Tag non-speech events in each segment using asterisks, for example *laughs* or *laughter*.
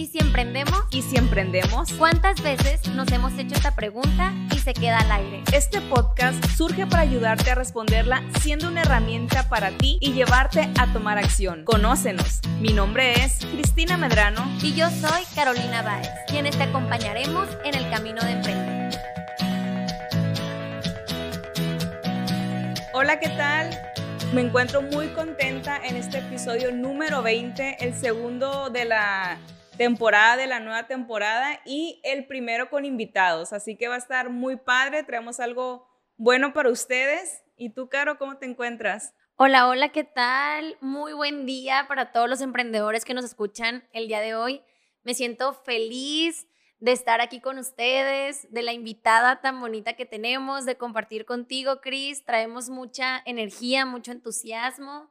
¿Y si emprendemos? ¿Y si emprendemos? ¿Cuántas veces nos hemos hecho esta pregunta y se queda al aire? Este podcast surge para ayudarte a responderla siendo una herramienta para ti y llevarte a tomar acción. Conócenos. Mi nombre es Cristina Medrano. Y yo soy Carolina Báez, quienes te acompañaremos en el camino de emprender. Hola, ¿qué tal? Me encuentro muy contenta en este episodio número 20, el segundo de la temporada de la nueva temporada y el primero con invitados. Así que va a estar muy padre, traemos algo bueno para ustedes. ¿Y tú, Caro, cómo te encuentras? Hola, hola, ¿qué tal? Muy buen día para todos los emprendedores que nos escuchan el día de hoy. Me siento feliz de estar aquí con ustedes, de la invitada tan bonita que tenemos, de compartir contigo, Cris. Traemos mucha energía, mucho entusiasmo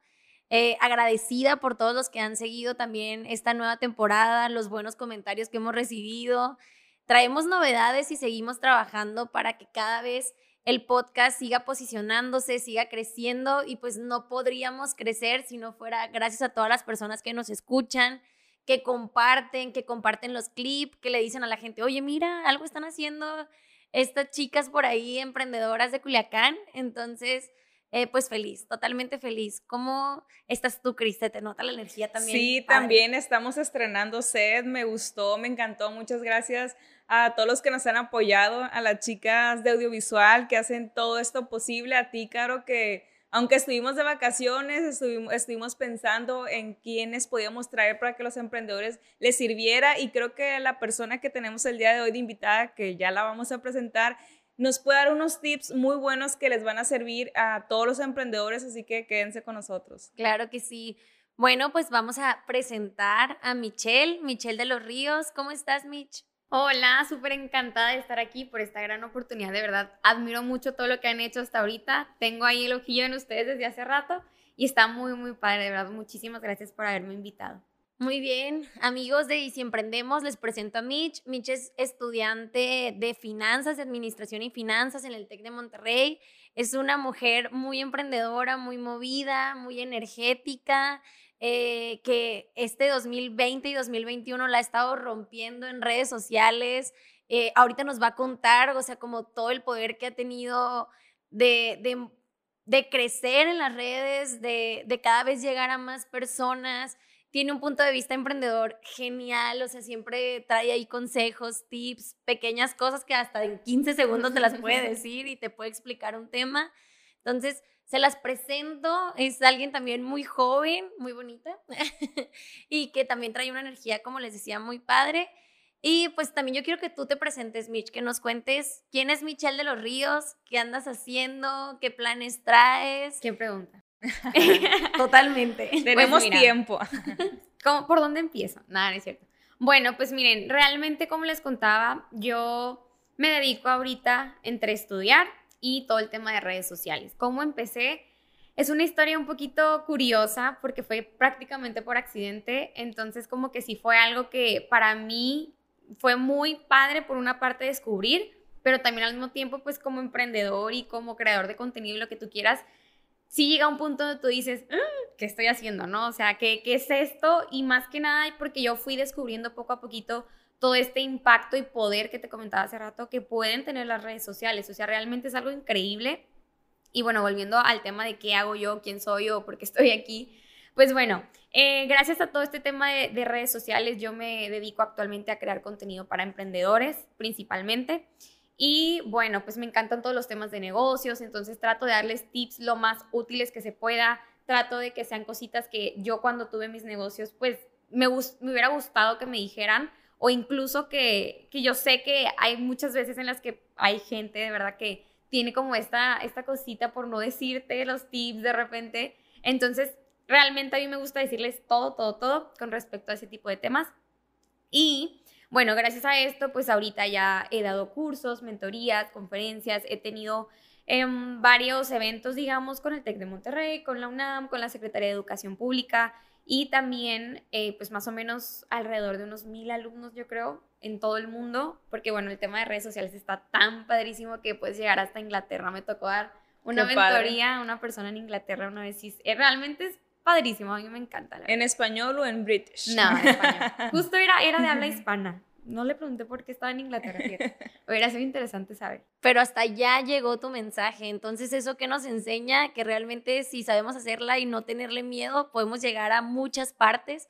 eh, agradecida por todos los que han seguido también esta nueva temporada, los buenos comentarios que hemos recibido. Traemos novedades y seguimos trabajando para que cada vez el podcast siga posicionándose, siga creciendo y pues no podríamos crecer si no fuera gracias a todas las personas que nos escuchan, que comparten, que comparten los clips, que le dicen a la gente, oye, mira, algo están haciendo estas chicas por ahí, emprendedoras de Culiacán. Entonces, eh, pues feliz, totalmente feliz. ¿Cómo estás tú, Cris? ¿Te nota la energía también? Sí, también estamos estrenando set, me gustó, me encantó. Muchas gracias a todos los que nos han apoyado, a las chicas de audiovisual que hacen todo esto posible, a ti, Caro, que aunque estuvimos de vacaciones, estuvimos, estuvimos pensando en quiénes podíamos traer para que los emprendedores les sirviera y creo que la persona que tenemos el día de hoy de invitada, que ya la vamos a presentar, nos puede dar unos tips muy buenos que les van a servir a todos los emprendedores, así que quédense con nosotros. Claro que sí. Bueno, pues vamos a presentar a Michelle, Michelle de los Ríos. ¿Cómo estás, Mich? Hola, súper encantada de estar aquí por esta gran oportunidad. De verdad, admiro mucho todo lo que han hecho hasta ahorita. Tengo ahí el ojillo en ustedes desde hace rato y está muy, muy padre. De verdad, muchísimas gracias por haberme invitado. Muy bien, amigos de Y si emprendemos, les presento a Mitch. Mitch es estudiante de finanzas, de administración y finanzas en el TEC de Monterrey. Es una mujer muy emprendedora, muy movida, muy energética, eh, que este 2020 y 2021 la ha estado rompiendo en redes sociales. Eh, ahorita nos va a contar, o sea, como todo el poder que ha tenido de, de, de crecer en las redes, de, de cada vez llegar a más personas tiene un punto de vista emprendedor genial, o sea, siempre trae ahí consejos, tips, pequeñas cosas que hasta en 15 segundos te las puede *laughs* decir y te puede explicar un tema. Entonces, se las presento, es alguien también muy joven, muy bonita *laughs* y que también trae una energía, como les decía, muy padre. Y pues también yo quiero que tú te presentes, Mitch, que nos cuentes quién es Michelle de los Ríos, qué andas haciendo, qué planes traes. ¿Quién pregunta? *laughs* Totalmente. Pues Tenemos tiempo. *laughs* ¿Por dónde empiezo? Nada, no es cierto. Bueno, pues miren, realmente como les contaba, yo me dedico ahorita entre estudiar y todo el tema de redes sociales. ¿Cómo empecé? Es una historia un poquito curiosa porque fue prácticamente por accidente, entonces como que sí fue algo que para mí fue muy padre por una parte descubrir, pero también al mismo tiempo pues como emprendedor y como creador de contenido y lo que tú quieras, sí llega un punto donde tú dices, ah, ¿qué estoy haciendo? ¿No? O sea, ¿qué, ¿qué es esto? Y más que nada, porque yo fui descubriendo poco a poquito todo este impacto y poder que te comentaba hace rato que pueden tener las redes sociales. O sea, realmente es algo increíble. Y bueno, volviendo al tema de qué hago yo, quién soy yo, por qué *laughs* estoy aquí. Pues bueno, eh, gracias a todo este tema de redes sociales, yo me dedico actualmente a crear contenido para emprendedores principalmente. Y bueno, pues me encantan todos los temas de negocios, entonces trato de darles tips lo más útiles que se pueda, trato de que sean cositas que yo cuando tuve mis negocios, pues me, me hubiera gustado que me dijeran o incluso que, que, yo sé que hay muchas veces en las que hay gente de verdad que tiene como esta, esta cosita por no decirte los tips de repente. Entonces, realmente a mí me gusta decirles todo, todo, todo con respecto a ese tipo de temas. Y bueno, gracias a esto, pues ahorita ya he dado cursos, mentorías, conferencias, he tenido em, varios eventos, digamos, con el TEC de Monterrey, con la UNAM, con la Secretaría de Educación Pública y también, eh, pues más o menos alrededor de unos mil alumnos, yo creo, en todo el mundo, porque bueno, el tema de redes sociales está tan padrísimo que puedes llegar hasta Inglaterra. Me tocó dar una mentoría a una persona en Inglaterra una vez y realmente es padrísimo, a mí me encanta. ¿En español o en british? No, en *laughs* español. Justo era, era de habla hispana. No le pregunté por qué estaba en Inglaterra. *laughs* Hubiera sido interesante saber. Pero hasta ya llegó tu mensaje. Entonces, eso que nos enseña que realmente si sabemos hacerla y no tenerle miedo, podemos llegar a muchas partes.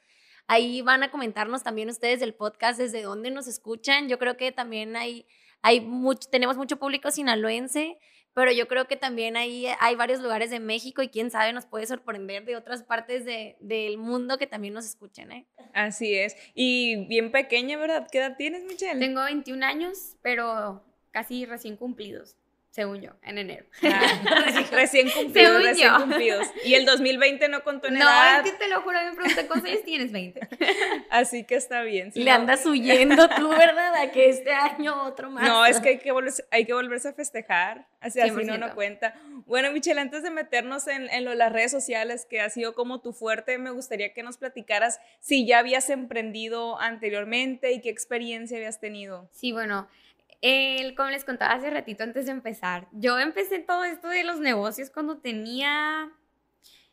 Ahí van a comentarnos también ustedes del podcast desde dónde nos escuchan. Yo creo que también hay, hay mucho, tenemos mucho público sinaloense pero yo creo que también ahí hay varios lugares de México y quién sabe nos puede sorprender de otras partes de, del mundo que también nos escuchen, ¿eh? Así es. Y bien pequeña, ¿verdad? ¿Qué edad tienes, Michelle? Tengo 21 años, pero casi recién cumplidos según yo, en enero. Ah, recién *laughs* cumplidos, recién cumplidos. Y el 2020 no contó en no, edad. No, es que te lo juro, me pregunté cuántos años tienes, 20. *laughs* Así que está bien. Le andas huyendo tú, ¿verdad? A que este año otro más. No, es que hay que volverse, hay que volverse a festejar, así, así no no cuenta. Bueno, Michelle, antes de meternos en, en las redes sociales, que ha sido como tu fuerte, me gustaría que nos platicaras si ya habías emprendido anteriormente y qué experiencia habías tenido. Sí, bueno, el, como les contaba hace ratito antes de empezar, yo empecé todo esto de los negocios cuando tenía,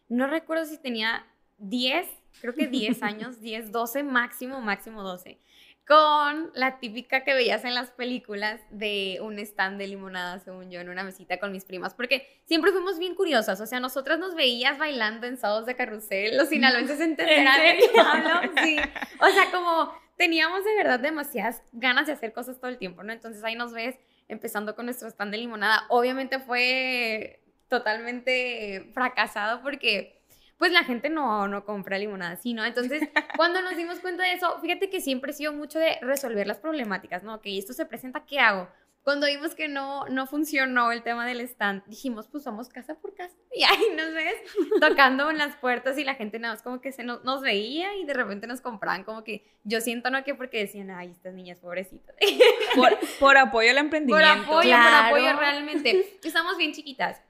no recuerdo si tenía 10, creo que 10 *laughs* años, 10, 12 máximo, máximo 12, con la típica que veías en las películas de un stand de limonada, según yo, en una mesita con mis primas, porque siempre fuimos bien curiosas, o sea, nosotras nos veías bailando en sábados de carrusel, los *laughs* sinaloenses entenderán de qué hablo, sí, o sea, como teníamos de verdad demasiadas ganas de hacer cosas todo el tiempo, ¿no? Entonces ahí nos ves empezando con nuestro stand de limonada. Obviamente fue totalmente fracasado porque pues la gente no, no compra limonada, ¿sí, no? Entonces, *laughs* cuando nos dimos cuenta de eso, fíjate que siempre he sido mucho de resolver las problemáticas, ¿no? Que esto se presenta, ¿qué hago? Cuando vimos que no, no funcionó el tema del stand, dijimos, pues vamos casa por casa. *laughs* Y ahí nos ves *laughs* tocando en las puertas y la gente nada más como que se nos, nos veía y de repente nos compraban como que yo siento no que porque decían, ay, estas niñas pobrecitas. *laughs* Por, por apoyo al emprendimiento. Por apoyo, por apoyo realmente. Estamos bien chiquitas.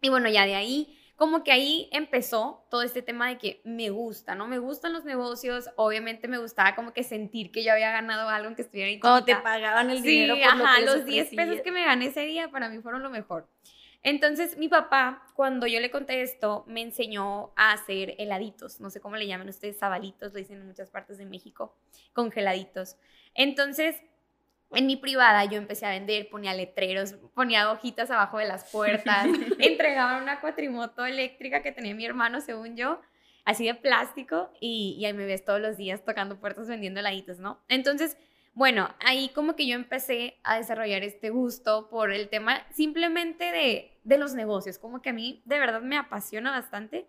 Y bueno, ya de ahí como que ahí empezó todo este tema de que me gusta, ¿no? Me gustan los negocios, obviamente me gustaba como que sentir que yo había ganado algo que estuviera ahí. Te pagaban el dinero por ajá, los 10 pesos que me gané ese día para mí fueron lo mejor. Entonces, mi papá, cuando yo le conté esto, me enseñó a hacer heladitos, no sé cómo le llaman ustedes, sabalitos, lo dicen en muchas partes de México, congeladitos. Entonces, en mi privada yo empecé a vender, ponía letreros, ponía hojitas abajo de las puertas, *laughs* entregaba una cuatrimoto eléctrica que tenía mi hermano, según yo, así de plástico, y, ahí me ves todos los días tocando puertas vendiendo heladitos, ¿no? Entonces, bueno, ahí como que yo empecé a desarrollar este gusto por el tema simplemente de, de los negocios, como que a mí de verdad me apasiona bastante.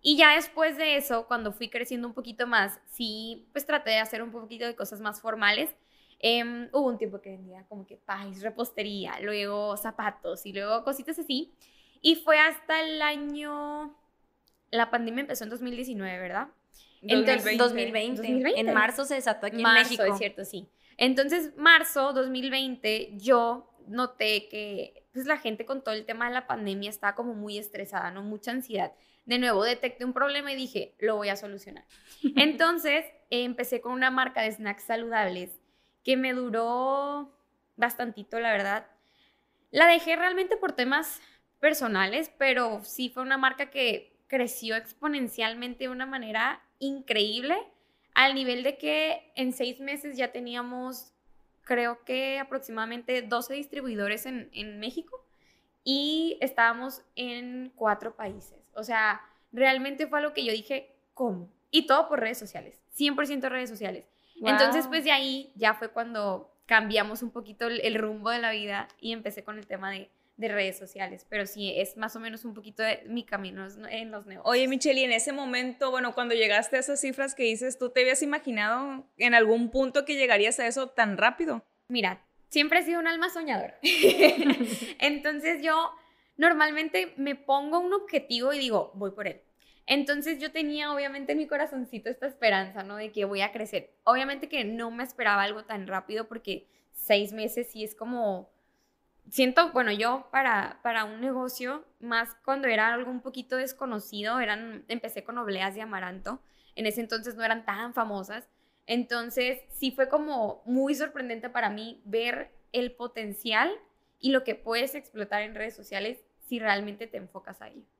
Y ya después de eso, cuando fui creciendo un poquito más, sí, pues traté de hacer un poquito de cosas más formales Em, hubo un tiempo que vendía como que pais, repostería, luego zapatos y luego cositas así. Y fue hasta el año... La pandemia empezó en 2019, ¿verdad? Entonces, 2020. 2020. En marzo se desató aquí marzo, en México. es cierto, sí. Entonces, marzo 2020, yo noté que pues, la gente con todo el tema de la pandemia estaba como muy estresada, ¿no? Mucha ansiedad. De nuevo, detecté un problema y dije, lo voy a solucionar. *laughs* Entonces, empecé con una marca de snacks saludables que me duró bastantito, la verdad. La dejé realmente por temas personales, pero sí fue una marca que creció exponencialmente de una manera increíble, al nivel de que en seis meses ya teníamos, creo que aproximadamente 12 distribuidores en, en México y estábamos en cuatro países. O sea, realmente fue algo que yo dije, ¿cómo? Y todo por redes sociales, 100% redes sociales. Entonces, pues de ahí ya fue cuando cambiamos un poquito el, rumbo de la vida y empecé con el tema de, redes sociales, pero sí, es más o menos un poquito de mi camino en los negocios. Oye, Michelle, y en ese momento, bueno, cuando llegaste a esas cifras que dices, ¿tú te habías imaginado en algún punto que llegarías a eso tan rápido? Mira, siempre he sido un alma soñadora. *laughs* Entonces yo normalmente me pongo un objetivo y digo, voy por él. Entonces yo tenía obviamente en mi corazoncito esta esperanza, ¿no? De que voy a crecer. Obviamente que no me esperaba algo tan rápido porque seis meses sí es como, siento, bueno, yo para, para un negocio, más cuando era algo un poquito desconocido, eran, empecé con obleas de amaranto, en ese entonces no eran tan famosas, entonces sí fue como muy sorprendente para mí ver el potencial y lo que puedes explotar en redes sociales si realmente te enfocas a ello.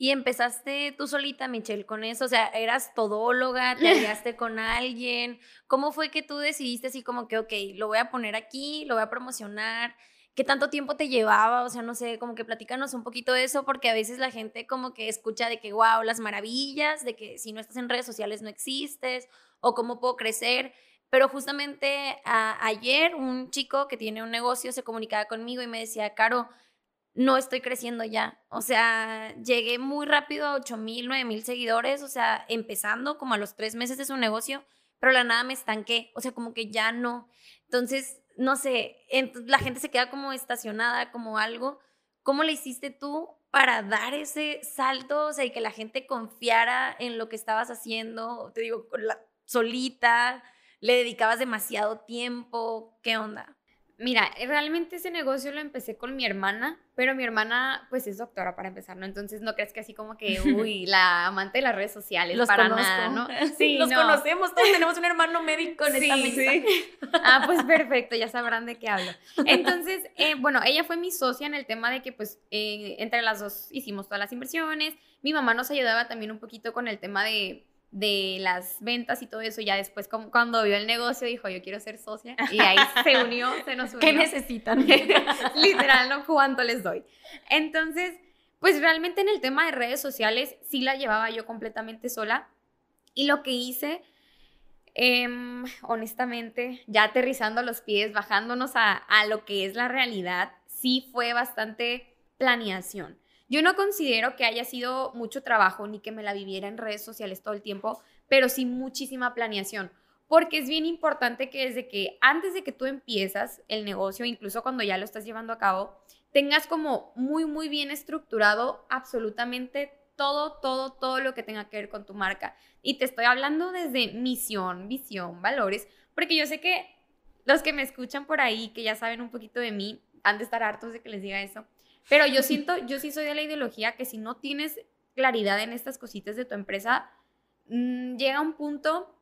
Y empezaste tú solita, Michelle, con eso, o sea, eras todóloga, te *laughs* aliaste con alguien. ¿Cómo fue que tú decidiste así como que, ok, lo voy a poner aquí, lo voy a promocionar? ¿Qué tanto tiempo te llevaba? O sea, no sé, como que platícanos un poquito de eso, porque a veces la gente como que escucha de que, wow, las maravillas, de que si no estás en redes sociales no existes, o cómo puedo crecer. Pero justamente ayer un chico que tiene un negocio se comunicaba conmigo y me decía, Caro, no estoy creciendo ya. O sea, llegué muy rápido a 8 mil, 9 mil seguidores, o sea, empezando como a los tres meses de su negocio, pero la nada me estanqué, o sea, como que ya no. Entonces, no sé, la gente se queda como estacionada, como algo. ¿Cómo le hiciste tú para dar ese salto, o sea, y que la gente confiara en lo que estabas haciendo? Te digo, solita, le dedicabas demasiado tiempo, ¿qué onda? Mira, eh, realmente ese negocio lo empecé con mi hermana, pero mi hermana pues es doctora para empezar, ¿no? Entonces no crees que así como que, *laughs* uy, la amante de las redes sociales, Los para conozco. nada, ¿no? *laughs* Sí, los conocemos, todos tenemos un hermano médico en esta Sí, mesa. sí. Ah, pues perfecto, ya sabrán de qué hablo. Entonces, eh, bueno, ella fue mi socia en el tema de que pues eh, entre las dos hicimos todas las inversiones, mi mamá nos ayudaba también un poquito con el tema de de las ventas y todo eso, ya después como cuando vio el negocio dijo, yo quiero ser socia, *laughs* y ahí se unió, se nos unió. ¿Qué necesitan? *laughs* Literal, ¿no? ¿Cuánto les doy? Entonces, pues realmente en el tema de redes sociales sí la llevaba yo completamente sola, y lo que hice, em, honestamente, ya aterrizando los pies, bajándonos a, a lo que es la realidad, sí fue bastante planeación. Yo no considero que haya sido mucho trabajo ni que me la viviera en redes sociales todo el tiempo, pero sí muchísima planeación. Porque es bien importante que desde que antes de que tú empiezas el negocio, incluso cuando ya lo estás llevando a cabo, tengas como muy, muy bien estructurado absolutamente todo, todo, todo lo que tenga que ver con tu marca. Y te estoy hablando desde misión, visión, valores, porque yo sé que los que me escuchan por ahí, que ya saben un poquito de mí, han de estar hartos de que les diga eso. Pero yo siento, yo sí soy de la ideología que si no tienes claridad en estas cositas de tu empresa, mmm, llega un punto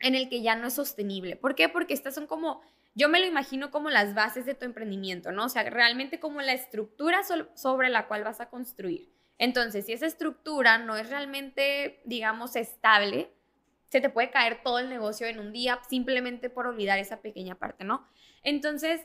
en el que ya no es sostenible. ¿Por qué? Porque estas son como, yo me lo imagino como las bases de tu emprendimiento, ¿no? O sea, realmente como la estructura so sobre la cual vas a construir. Entonces, si esa estructura no es realmente, digamos, estable, se te puede caer todo el negocio en un día simplemente por olvidar esa pequeña parte, ¿no? Entonces,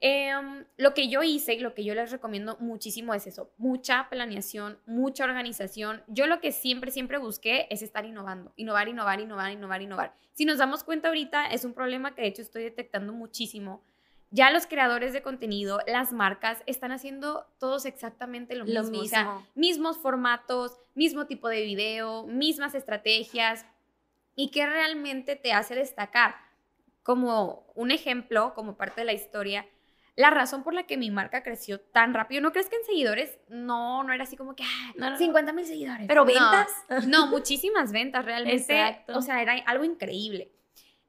eh, lo que yo hice y lo que yo les recomiendo muchísimo es eso, mucha planeación, mucha organización. Yo lo que siempre, siempre busqué es estar innovando, innovar, innovar, innovar, innovar, innovar. Si nos damos cuenta ahorita, es un problema que de hecho estoy detectando muchísimo. Ya los creadores de contenido, las marcas, están haciendo todos exactamente lo, Lo mismo. mismo. O sea, mismos formatos, mismo tipo de video, mismas estrategias. ¿Y qué realmente te hace destacar? Como un ejemplo, como parte de la historia, la razón por la que mi marca creció tan rápido, ¿no crees que en seguidores? No, no era así como que ah, No, no, no. 50 mil seguidores. ¿Pero ventas? No, *laughs* muchísimas ventas, realmente. Exacto. O sea, era algo increíble.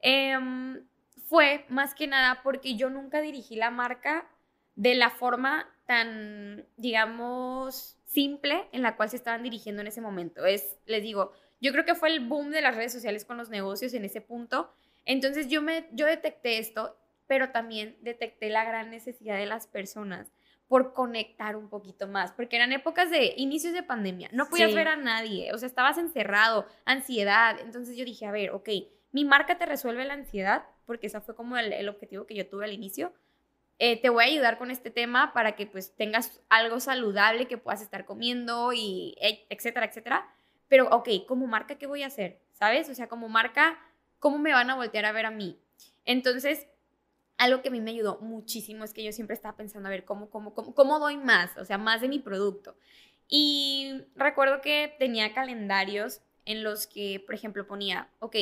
Em, fue más que nada porque yo nunca dirigí la marca de la forma tan, digamos, simple en la cual se estaban dirigiendo en ese momento. Es, les digo, yo creo que fue el boom de las redes sociales con los negocios en ese punto. Entonces yo, me, yo detecté esto, pero también detecté la gran necesidad de las personas por conectar un poquito más, porque eran épocas de inicios de pandemia, no podías Sí. ver a nadie, o sea, estabas encerrado, ansiedad, entonces yo dije, a ver, ok, mi marca te resuelve la ansiedad, porque ese fue como el, el objetivo que yo tuve al inicio, Eh, te voy a ayudar con este tema para que pues tengas algo saludable que puedas estar comiendo y e- etcétera, etcétera, pero ok, como marca, ¿qué voy a hacer? ¿Sabes? O sea, como marca, ¿cómo me van a voltear a ver a mí? Entonces, algo que a mí me ayudó muchísimo es que yo siempre estaba pensando, a ver, ¿cómo, cómo, cómo, cómo doy más? O sea, más de mi producto. Y recuerdo que tenía calendarios en los que, por ejemplo, ponía, ok,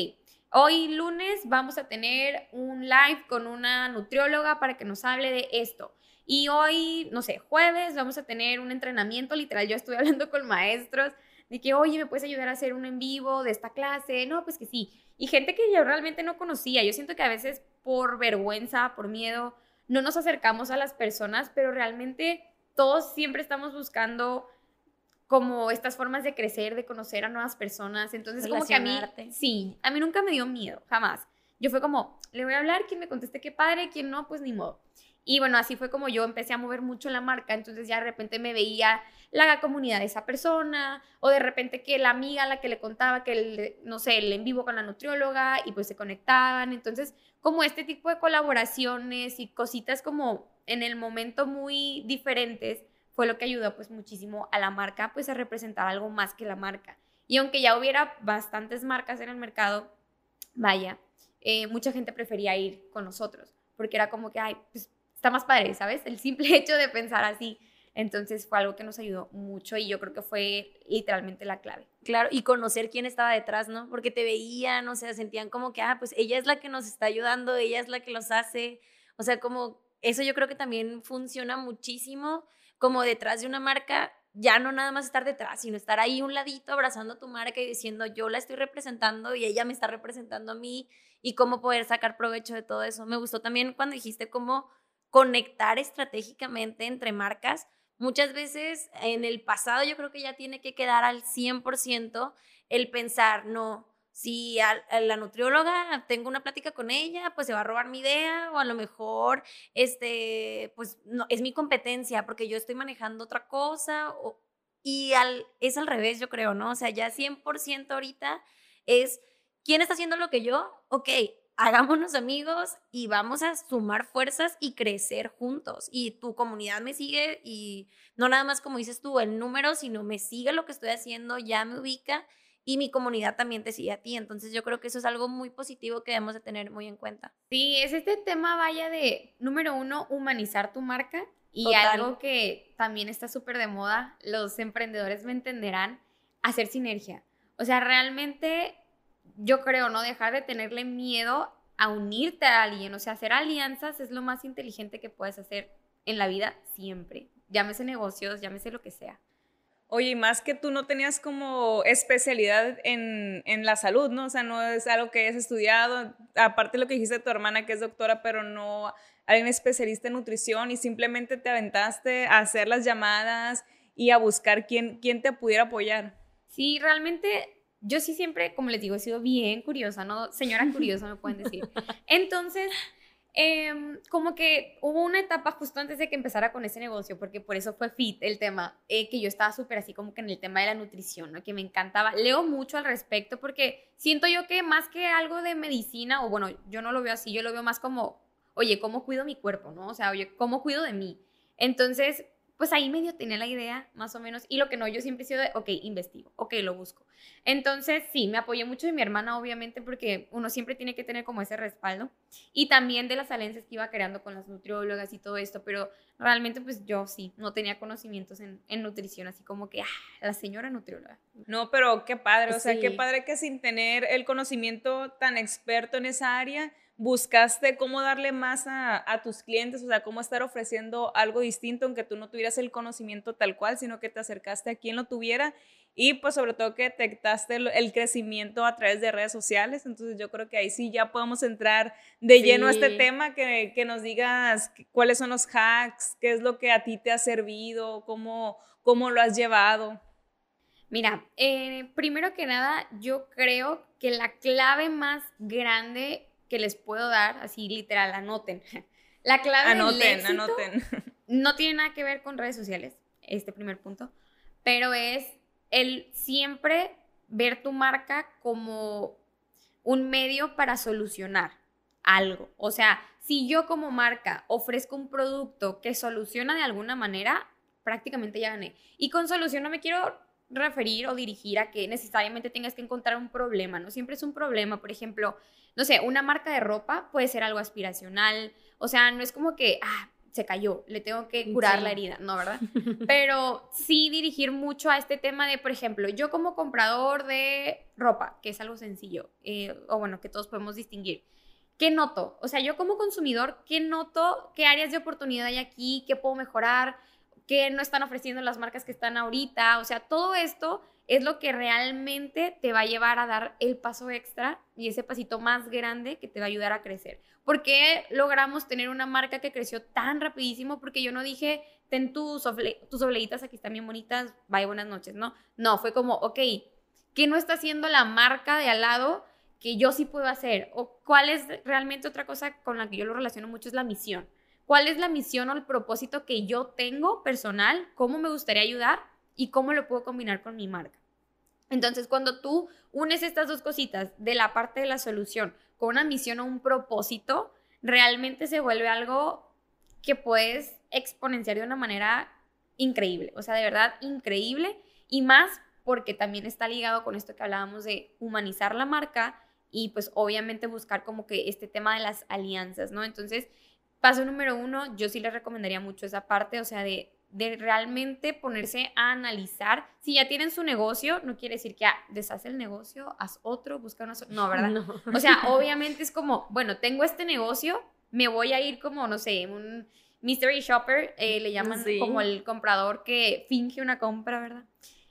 hoy lunes vamos a tener un live con una nutrióloga para que nos hable de esto. Y hoy, no sé, jueves vamos a tener un entrenamiento, literal, yo estuve *laughs* hablando con maestros de que, oye, ¿me puedes ayudar a hacer un en vivo de esta clase? No, pues que sí. Y gente que yo realmente no conocía. Yo siento que a veces por vergüenza, por miedo, no nos acercamos a las personas, pero realmente todos siempre estamos buscando como estas formas de crecer, de conocer a nuevas personas. Entonces, como que a mí, sí, a mí nunca me dio miedo, jamás. Yo fue como, le voy a hablar, quien me conteste qué padre, quien no, pues ni modo. Y bueno, así fue como yo empecé a mover mucho la marca, entonces ya de repente me veía la comunidad de esa persona, o de repente que la amiga a la que le contaba que, el, no sé, el en vivo con la nutrióloga y pues se conectaban. Entonces, como este tipo de colaboraciones y cositas como en el momento muy diferentes, fue lo que ayudó pues muchísimo a la marca pues a representar algo más que la marca. Y aunque ya hubiera bastantes marcas en el mercado, vaya, eh, mucha gente prefería ir con nosotros, porque era como que, ay, pues está más padre, ¿sabes? El simple *laughs* hecho de pensar así. Entonces fue algo que nos ayudó mucho y yo creo que fue literalmente la clave. Claro, y conocer quién estaba detrás, ¿no? Porque te veían, o sea, sentían como que, ah, pues ella es la que nos está ayudando, ella es la que los hace. O sea, como eso yo creo que también funciona muchísimo, como detrás de una marca, ya no nada más estar detrás, sino estar ahí un ladito abrazando tu marca y diciendo, yo la estoy representando y ella me está representando a mí y cómo poder sacar provecho de todo eso. Me gustó también cuando dijiste cómo conectar estratégicamente entre marcas. Muchas veces en el pasado yo creo que ya tiene que quedar al 100% el pensar, no, si a, la nutrióloga tengo una plática con ella, pues se va a robar mi idea o a lo mejor este pues no es mi competencia porque yo estoy manejando otra cosa o, y al, es al revés, yo creo, ¿no? O sea, ya 100% ahorita es quién está haciendo lo que yo, ok, hagámonos amigos y vamos a sumar fuerzas y crecer juntos. Y tu comunidad me sigue y no nada más como dices tú, el número, sino me sigue lo que estoy haciendo, ya me ubica y mi comunidad también te sigue a ti. Entonces yo creo que eso es algo muy positivo que debemos de tener muy en cuenta. Sí, es este tema vaya de, número uno, humanizar tu marca y algo que también está súper de moda, los emprendedores me entenderán, hacer sinergia. O sea, realmente yo creo, ¿no? Dejar de tenerle miedo a unirte a alguien, o sea, hacer alianzas es lo más inteligente que puedes hacer en la vida siempre. Llámese negocios, llámese lo que sea. Oye, y más que tú no tenías como especialidad en, en, la salud, ¿no? O sea, no es algo que hayas estudiado, aparte de lo que dijiste de tu hermana que es doctora, pero no hay un especialista en nutrición y simplemente te aventaste a hacer las llamadas y a buscar quién, quién te pudiera apoyar. Sí, realmente yo sí siempre, como les digo, he sido bien curiosa, ¿no? Señora *laughs* curiosa, me pueden decir. Entonces, em, como que hubo una etapa justo antes de que empezara con ese negocio, porque por eso fue fit el tema, eh, que yo estaba súper así como que en el tema de la nutrición, ¿no? Que me encantaba. Leo mucho al respecto porque siento yo que más que algo de medicina, o bueno, yo no lo veo así, yo lo veo más como, oye, ¿cómo cuido mi cuerpo, no? O sea, oye, ¿cómo cuido de mí? Entonces, pues ahí medio tenía la idea, más o menos, y lo que no, yo siempre he sido de, ok, investigo, ok, lo busco. Entonces, sí, me apoyé mucho de mi hermana, obviamente, porque uno siempre tiene que tener como ese respaldo, y también de las alianzas que iba creando con las nutriólogas y todo esto, pero realmente, pues yo sí, no tenía conocimientos en, nutrición, así como que, ah, la señora nutrióloga. No, pero qué padre, o sea, qué padre que sin tener el conocimiento tan experto en esa área, buscaste cómo darle más a, tus clientes, o sea, cómo estar ofreciendo algo distinto, aunque tú no tuvieras el conocimiento tal cual, sino que te acercaste a quien lo tuviera y pues sobre todo que detectaste el, crecimiento a través de redes sociales. Entonces yo creo que ahí sí ya podemos entrar de lleno a este tema, que, nos digas cuáles son los hacks, qué es lo que a ti te ha servido, cómo, cómo lo has llevado. Mira, eh, primero que nada, yo creo que la clave más grande que les puedo dar, así literal, anoten. *laughs* La clave anoten, del éxito anoten. *laughs* no tiene nada que ver con redes sociales, este primer punto, pero es el siempre ver tu marca como un medio para solucionar algo. O sea, si yo como marca ofrezco un producto que soluciona de alguna manera, prácticamente ya gané. Y con solución no me quiero referir o dirigir a que necesariamente tengas que encontrar un problema, ¿no? Siempre es un problema, por ejemplo, no sé, una marca de ropa puede ser algo aspiracional, o sea, no es como que, ah, se cayó, le tengo que curar la herida, ¿no, verdad? *laughs* Pero sí dirigir mucho a este tema de, por ejemplo, yo como comprador de ropa, que es algo sencillo, eh, o bueno, que todos podemos distinguir, ¿qué noto? O sea, yo como consumidor, ¿qué noto? ¿Qué áreas de oportunidad hay aquí? ¿Qué puedo mejorar? ¿Qué no están ofreciendo las marcas que están ahorita? O sea, todo esto es lo que realmente te va a llevar a dar el paso extra y ese pasito más grande que te va a ayudar a crecer. ¿Por qué logramos tener una marca que creció tan rapidísimo? Porque yo no dije, ten tus, tus obleitas, aquí están bien bonitas, bye, buenas noches, ¿no? No, fue como, ok, ¿qué no está haciendo la marca de al lado que yo sí puedo hacer? ¿O cuál es realmente otra cosa con la que yo lo relaciono mucho? Es la misión. Cuál es la misión o el propósito que yo tengo personal, cómo me gustaría ayudar y cómo lo puedo combinar con mi marca. Entonces, cuando tú unes estas dos cositas de la parte de la solución con una misión o un propósito, realmente se vuelve algo que puedes exponenciar de una manera increíble, o sea, de verdad increíble y más porque también está ligado con esto que hablábamos de humanizar la marca y pues obviamente buscar como que este tema de las alianzas, ¿no? Entonces, paso número uno, yo sí les recomendaría mucho esa parte, o sea, de, de realmente ponerse a analizar. Si ya tienen su negocio, no quiere decir que ah, el negocio, haz otro, busca una... No, *laughs* ¿verdad? O sea, obviamente es como, bueno, tengo este negocio, me voy a ir como, no sé, un mystery shopper, eh, le llaman como el comprador que finge una compra, ¿verdad?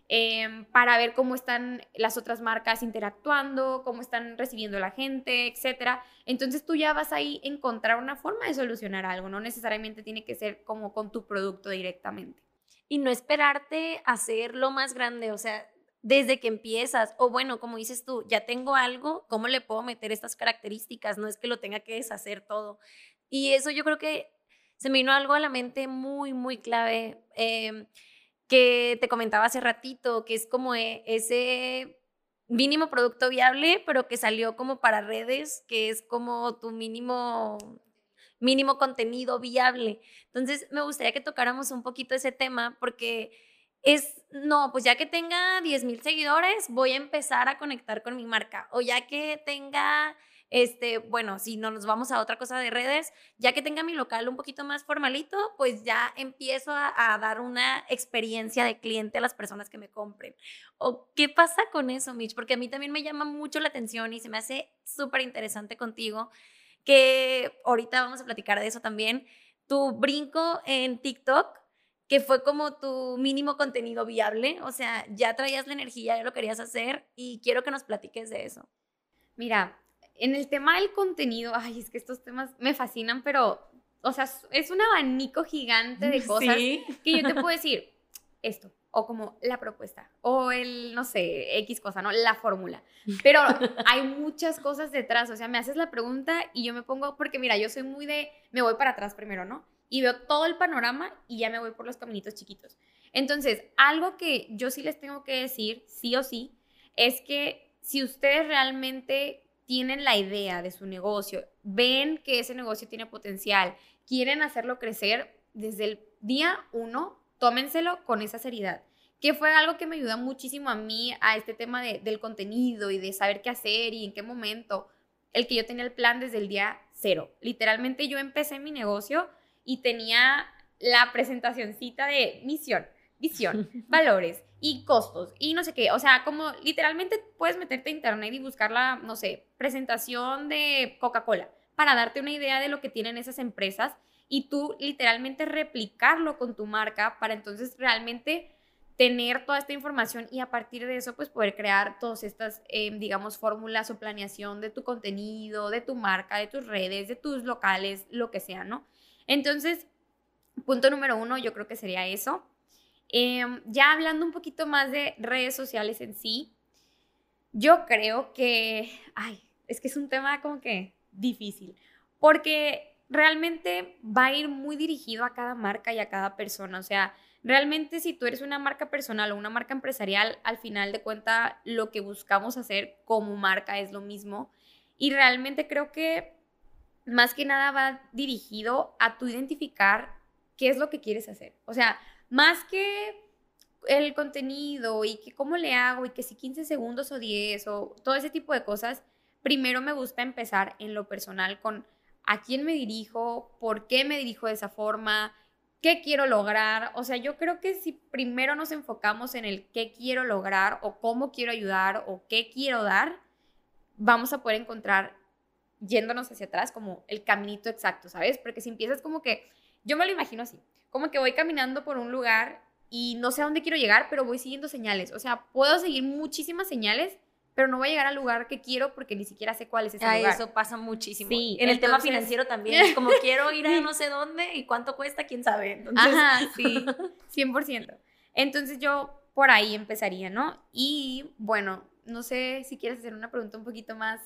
Em, para ver cómo están las otras marcas interactuando, cómo están recibiendo la gente, etc. Entonces tú ya vas ahí a encontrar una forma de solucionar algo, no necesariamente tiene que ser como con tu producto directamente. Y no esperarte a hacer lo más grande, o sea, desde que empiezas, o bueno, como dices tú, ya tengo algo, ¿cómo le puedo meter estas características? No es que lo tenga que deshacer todo. Y eso yo creo que se me vino algo a la mente muy, muy clave. Eh, que te comentaba hace ratito, que es como e, ese mínimo producto viable, pero que salió como para redes, que es como tu mínimo mínimo contenido viable. Entonces, me gustaría que tocáramos un poquito ese tema porque es, no, pues ya que tenga 10 mil seguidores, voy a empezar a conectar con mi marca. O ya que tenga este, bueno, si no nos vamos a otra cosa de redes, ya que tenga mi local un poquito más formalito, pues ya empiezo a, dar una experiencia de cliente a las personas que me compren. ¿O qué pasa con eso, Mitch? Porque a mí también me llama mucho la atención y se me hace súper interesante contigo, que ahorita vamos a platicar de eso también. Tu brinco en TikTok que fue como tu mínimo contenido viable, o sea, ya traías la energía, ya lo querías hacer y quiero que nos platiques de eso. Mira, en el tema del contenido, ay, es que estos temas me fascinan, pero, o sea, es un abanico gigante de *laughs* cosas que yo te puedo decir esto, o como la propuesta, o el, no sé, X cosa, ¿no? La fórmula. Pero hay muchas cosas detrás, o sea, me haces la pregunta y yo me pongo, porque mira, yo soy muy de, me voy para atrás primero, ¿no? Y veo todo el panorama y ya me voy por los caminitos chiquitos. Entonces, algo que yo sí les tengo que decir, sí o sí, es que si ustedes realmente tienen la idea de su negocio, ven que ese negocio tiene potencial, quieren hacerlo crecer, desde el día uno, tómenselo con esa seriedad que fue algo que me ayudó muchísimo a mí a este tema del contenido y de saber qué hacer y en qué momento, el que yo tenía el plan desde el día cero. Literalmente yo empecé mi negocio y tenía la presentacioncita de misión, visión, *laughs* valores, y costos y no sé qué. O sea, como literalmente puedes meterte a internet y buscar la, no sé, presentación de Coca-Cola para darte una idea de lo que tienen esas empresas y tú literalmente replicarlo con tu marca para entonces realmente tener toda esta información y a partir de eso pues poder crear todas estas, em, digamos, fórmulas o planeación de tu contenido, de tu marca, de tus redes, de tus locales, lo que sea, ¿no? Entonces, punto número uno, yo creo que sería eso. Em, ya hablando un poquito más de redes sociales en sí, yo creo que, ay, es que es un tema como que difícil, porque realmente va a ir muy dirigido a cada marca y a cada persona. O sea, realmente si tú eres una marca personal o una marca empresarial, al final de cuenta lo que buscamos hacer como marca es lo mismo. Y realmente creo que más que nada va dirigido a tu identificar qué es lo que quieres hacer. O sea, más que el contenido y que cómo le hago y que si 15 segundos o 10 o todo ese tipo de cosas, primero me gusta empezar en lo personal con a quién me dirijo, por qué me dirijo de esa forma, qué quiero lograr. O sea, yo creo que si primero nos enfocamos en el qué quiero lograr o cómo quiero ayudar o qué quiero dar, vamos a poder encontrar yéndonos hacia atrás como el caminito exacto, ¿sabes? Porque si empiezas como que, yo me lo imagino así, como que voy caminando por un lugar y no sé a dónde quiero llegar, pero voy siguiendo señales. O sea, puedo seguir muchísimas señales, pero no voy a llegar al lugar que quiero porque ni siquiera sé cuál es ese lugar. Eso pasa muchísimo. Sí, en el tema financiero también. *laughs* como quiero ir a no sé dónde y cuánto cuesta, quién sabe. Entonces... Ajá, *laughs* sí, 100%. Entonces yo por ahí empezaría, ¿no? Y bueno, no sé si quieres hacer una pregunta un poquito más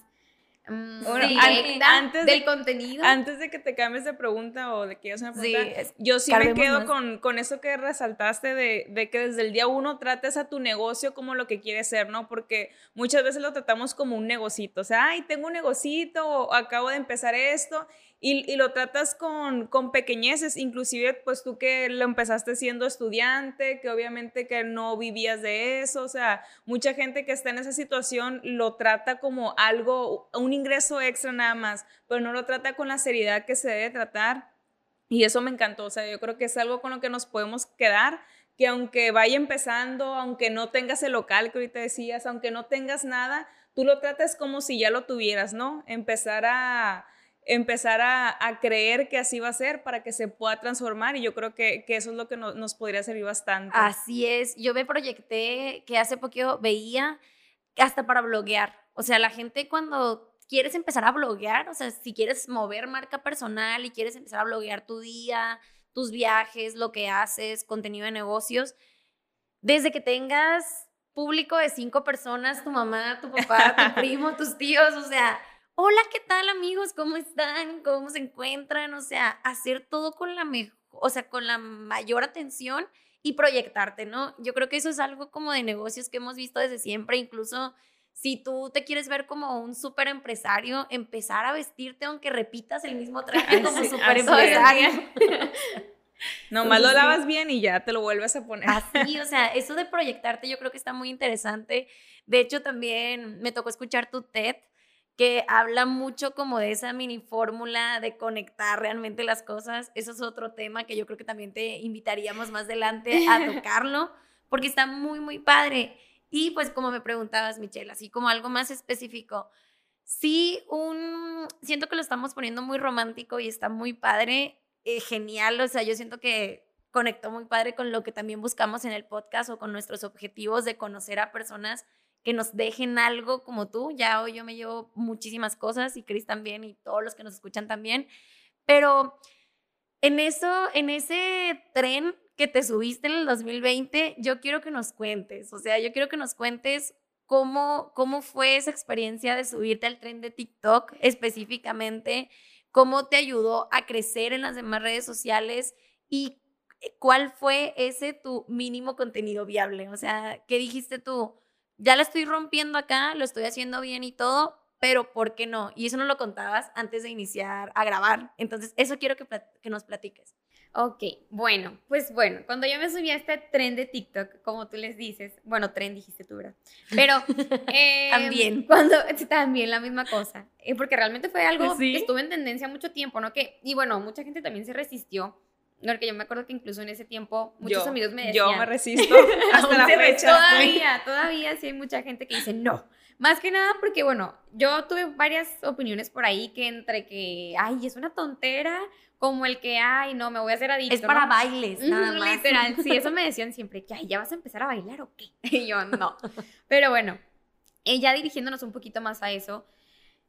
mm, Bueno, sí, antes de- del contenido. Antes de que te cambies de pregunta o de que yo una Sí, pregunta, es- yo sí me quedo con, con eso que resaltaste de, de que desde el día uno trates a tu negocio como lo que quieres ser, ¿no? Porque muchas veces lo tratamos como un negocito, o sea, ay, tengo un negocito, o acabo de empezar esto, y, y lo tratas con, con pequeñeces, inclusive pues tú que lo empezaste siendo estudiante, que obviamente que no vivías de eso, o sea, mucha gente que está en esa situación lo trata como algo, un ingreso extra nada más, pero no lo trata con la seriedad que se debe tratar. Y eso me encantó, o sea, yo creo que es algo con lo que nos podemos quedar, que aunque vaya empezando, aunque no tengas el local que ahorita decías, aunque no tengas nada, tú lo tratas como si ya lo tuvieras, ¿no? Empezar a empezar a, a creer que así va a ser para que se pueda transformar y yo creo que, que eso es lo que no- nos podría servir bastante. Así es, yo me proyecté que hace poco veía hasta para bloguear. O sea, la gente cuando quieres empezar a bloguear, o sea, si quieres mover marca personal y quieres empezar a bloguear tu día, tus viajes, lo que haces, contenido de negocios, desde que tengas público de cinco personas, tu mamá, tu papá, tu *laughs* primo, tus tíos, o sea, hola, ¿qué tal amigos? ¿Cómo están? ¿Cómo se encuentran? O sea, hacer todo con la mejor, o sea, con la mayor atención y proyectarte, ¿no? Yo creo que eso es algo como de negocios que hemos visto desde siempre, incluso si tú te quieres ver como un súper empresario, empezar a vestirte aunque repitas el mismo traje como Sí, es. empresario. *laughs* Nomás lo sí. lavas bien y ya te lo vuelves a poner. Así, o sea, eso de proyectarte yo creo que está muy interesante. De hecho, también me tocó escuchar tu TED que habla mucho como de esa mini fórmula de conectar realmente las cosas. Eso es otro tema que yo creo que también te invitaríamos más adelante a *laughs* tocarlo, porque está muy, muy padre. Y pues como me preguntabas, Michelle, así como algo más específico, sí, un, siento que lo estamos poniendo muy romántico y está muy padre, eh, genial, o sea, yo siento que conectó muy padre con lo que también buscamos en el podcast o con nuestros objetivos de conocer a personas que nos dejen algo como tú. Ya hoy yo me llevo muchísimas cosas y Chris también y todos los que nos escuchan también, pero en eso, en ese tren que te subiste en el 2020, yo quiero que nos cuentes, o sea, yo quiero que nos cuentes cómo, cómo fue esa experiencia de subirte al tren de TikTok específicamente, cómo te ayudó a crecer en las demás redes sociales y cuál fue ese tu mínimo contenido viable, o sea, ¿qué dijiste tú? Ya la estoy rompiendo acá, lo estoy haciendo bien y todo, pero ¿por qué no? Y eso no lo contabas antes de iniciar a grabar. Entonces, eso quiero que, nos platiques. Ok, bueno, pues bueno, cuando yo me subí a este tren de TikTok, como tú les dices, bueno, tren dijiste tú, ¿verdad? Pero *laughs* eh, También. Cuando, también la misma cosa, eh, porque realmente fue algo Sí. que estuvo en tendencia mucho tiempo, ¿no? Que, y bueno, mucha gente también se resistió, porque yo me acuerdo que incluso en ese tiempo muchos Yo- amigos me decían... Yo me resisto *laughs* hasta la fecha. Todavía, todavía sí hay mucha gente que dice no. Más que nada porque, bueno, yo tuve varias opiniones por ahí que entre que, ay, es una tontera, como el que, ay, no, me voy a hacer adicto. Es para ¿no? bailes, nada más. Literal, sí, *laughs* eso me decían siempre, que, ay, ¿ya vas a empezar a bailar o qué? *laughs* Y yo, no. Pero bueno, eh, ya dirigiéndonos un poquito más a eso,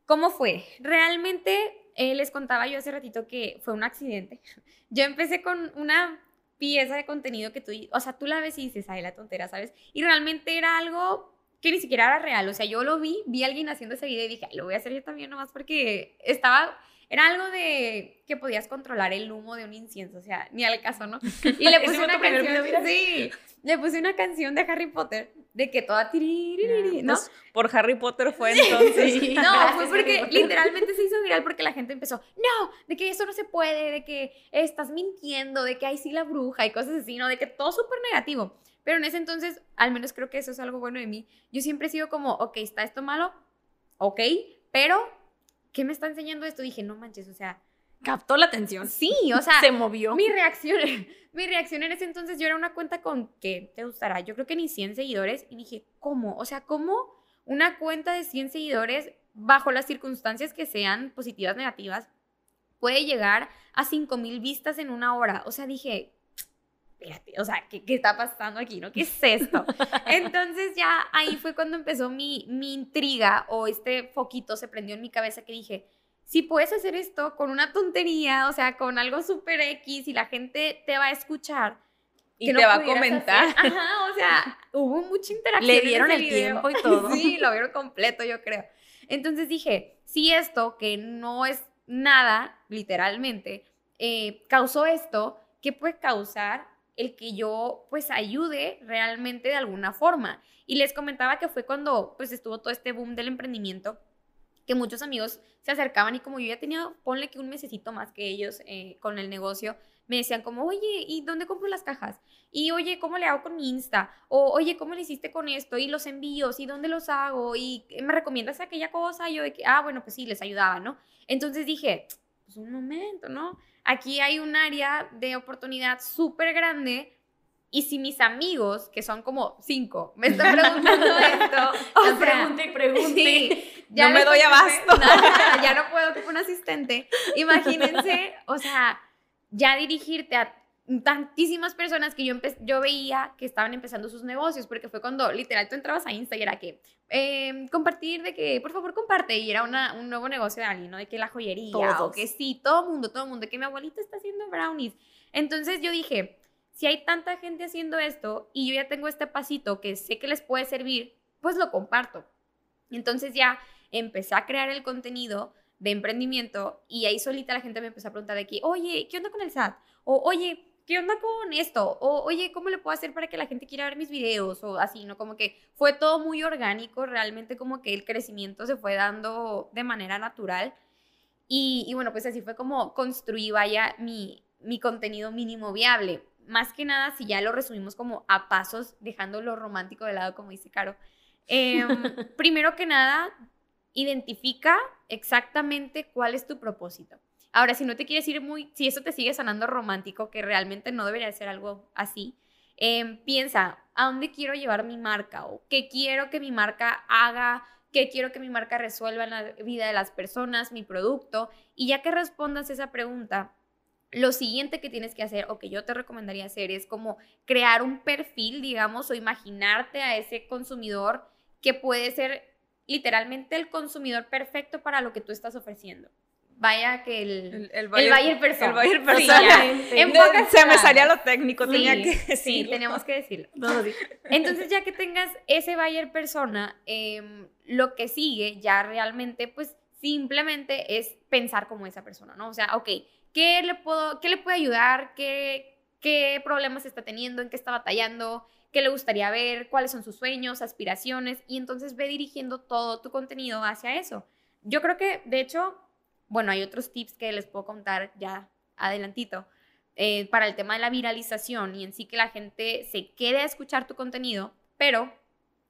¿cómo fue? Realmente, eh, les contaba yo hace ratito que fue un accidente. *laughs* Yo empecé con una pieza de contenido que tú, o sea, tú la ves y dices, ay, la tontera, ¿sabes? Y realmente era algo que ni siquiera era real, o sea, yo lo vi, vi a alguien haciendo ese video y dije, lo voy a hacer yo también nomás porque estaba, era algo de que podías controlar el humo de un incienso, o sea, ni al caso, ¿no? *laughs* Y le puse una canción, video, sí, le puse una canción de Harry Potter, de que toda tiririri, ¿no? Pues, por Harry Potter fue entonces. *laughs* *laughs* Sí. No, fue porque literalmente se hizo viral porque la gente empezó, no, de que eso no se puede, de que estás mintiendo, de que hay sí la bruja y cosas así, ¿no? De que todo súper negativo. Pero en ese entonces, al menos creo que eso es algo bueno de mí. Yo siempre he sido como, ok, está esto malo, ok, pero, ¿qué me está enseñando esto? Dije, no manches, o sea, Captó la atención. sí, o sea, Se movió. mi reacción, *laughs* mi reacción en ese entonces, yo era una cuenta con, que te gustará? Yo creo que ni 100 seguidores. Y dije, ¿cómo? O sea, ¿cómo una cuenta de 100 seguidores, bajo las circunstancias que sean positivas, negativas, puede llegar a 5000 vistas en una hora? O sea, dije, espérate, o sea, ¿qué, qué está pasando aquí? ¿No? ¿Qué es esto? *laughs* Entonces ya ahí fue cuando empezó mi, mi intriga o este foquito se prendió en mi cabeza que dije, si puedes hacer esto con una tontería, o sea, con algo súper X y la gente te va a escuchar. Y te no va a comentar. hacer. Ajá, o sea, *laughs* hubo mucha interacción. Le en dieron ese el video. tiempo y *laughs* todo. Sí, lo vieron completo, yo creo. Entonces dije, si esto, que no es nada, literalmente, eh, causó esto, ¿qué puede causar el que yo pues ayude realmente de alguna forma? Y les comentaba que fue cuando pues estuvo todo este boom del emprendimiento que muchos amigos se acercaban y como yo ya tenía, ponle que un mesecito más que ellos eh, con el negocio, me decían como, oye, ¿y dónde compro las cajas? Y oye, ¿cómo le hago con mi Insta? O oye, ¿cómo le hiciste con esto? Y los envíos, ¿y dónde los hago? Y me recomiendas aquella cosa. Y yo de que, ah, bueno, pues sí, les ayudaba, ¿no? Entonces dije, pues un momento, ¿no? Aquí hay un área de oportunidad súper grande y si mis amigos, que son como cinco, me están preguntando *laughs* esto, o pregunte y pregunte, *laughs* ya no me doy abasto. *laughs* ya no puedo con un asistente. Imagínense, o sea, ya dirigirte a tantísimas personas que yo, yo veía que estaban empezando sus negocios, porque fue cuando literal tú entrabas a Insta y era que em, compartir de que, por favor, comparte, y era una, un nuevo negocio de alguien, ¿no? De que la joyería, o que sí, todo mundo, todo mundo, que mi abuelita está haciendo brownies. Entonces yo dije, si hay tanta gente haciendo esto y yo ya tengo este pasito que sé que les puede servir, pues lo comparto. Entonces ya empecé a crear el contenido de emprendimiento y ahí solita la gente me empezó a preguntar de aquí, oye, ¿qué onda con el SAT? O oye, ¿qué onda con esto? O oye, ¿cómo le puedo hacer para que la gente quiera ver mis videos? O así, ¿no? Como que fue todo muy orgánico, realmente como que el crecimiento se fue dando de manera natural. Y, y bueno, pues así fue como construí, vaya, mi, mi contenido mínimo viable más que nada, si ya lo resumimos como a pasos, dejando lo romántico de lado, como dice Caro, em, *laughs* primero que nada, identifica exactamente cuál es tu propósito. Ahora, si no te quieres ir muy, si eso te sigue sonando romántico, que realmente no debería ser algo así, em, piensa, ¿a dónde quiero llevar mi marca? ¿O qué quiero que mi marca haga? ¿Qué quiero que mi marca resuelva en la vida de las personas, mi producto? Y ya que respondas esa pregunta, lo siguiente que tienes que hacer o que yo te recomendaría hacer es como crear un perfil, digamos, o imaginarte a ese consumidor que puede ser literalmente el consumidor perfecto para lo que tú estás ofreciendo. Vaya que el, el, buyer, persona. El buyer persona. se me salía lo técnico, tenía que decirlo. Sí, teníamos que decirlo. Entonces, ya que tengas ese buyer persona, em, lo que sigue ya realmente, pues simplemente es pensar como esa persona, ¿no? O sea, ok, ¿Qué le, puedo, qué le puede ayudar? ¿Qué, ¿Qué problemas está teniendo? ¿En qué está batallando? ¿Qué le gustaría ver? ¿Cuáles son sus sueños, aspiraciones? Y entonces ve dirigiendo todo tu contenido hacia eso. Yo creo que, de hecho, bueno, hay otros tips que les puedo contar ya adelantito. Eh, para el tema de la viralización y en sí que la gente se quede a escuchar tu contenido, pero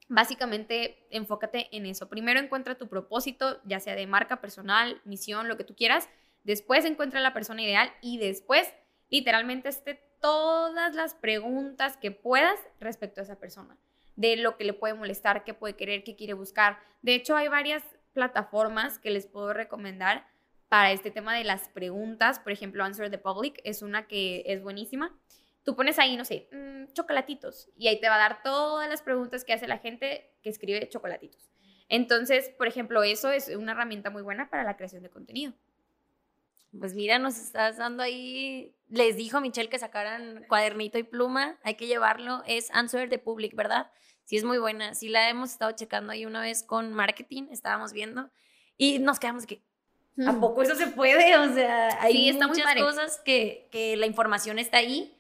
básicamente enfócate en eso. Primero encuentra tu propósito, ya sea de marca personal, misión, lo que tú quieras, después encuentra la persona ideal y después literalmente esté todas las preguntas que puedas respecto a esa persona, de lo que le puede molestar, qué puede querer, qué quiere buscar. De hecho, hay varias plataformas que les puedo recomendar para este tema de las preguntas. Por ejemplo, Answer the Public es una que es buenísima. Tú pones ahí, no sé, mm, chocolatitos y ahí te va a dar todas las preguntas que hace la gente que escribe chocolatitos. Entonces, por ejemplo, eso es una herramienta muy buena para la creación de contenido. Pues mira, nos estás dando ahí. Les dijo Michelle que sacaran cuadernito y pluma. Hay que llevarlo. Es Answer the Public, ¿verdad? Sí, es muy buena. Sí, la hemos estado checando ahí una vez con marketing. Estábamos viendo. Y nos quedamos que. ¿A poco eso se puede? O sea, hay muchas cosas que, que la información está ahí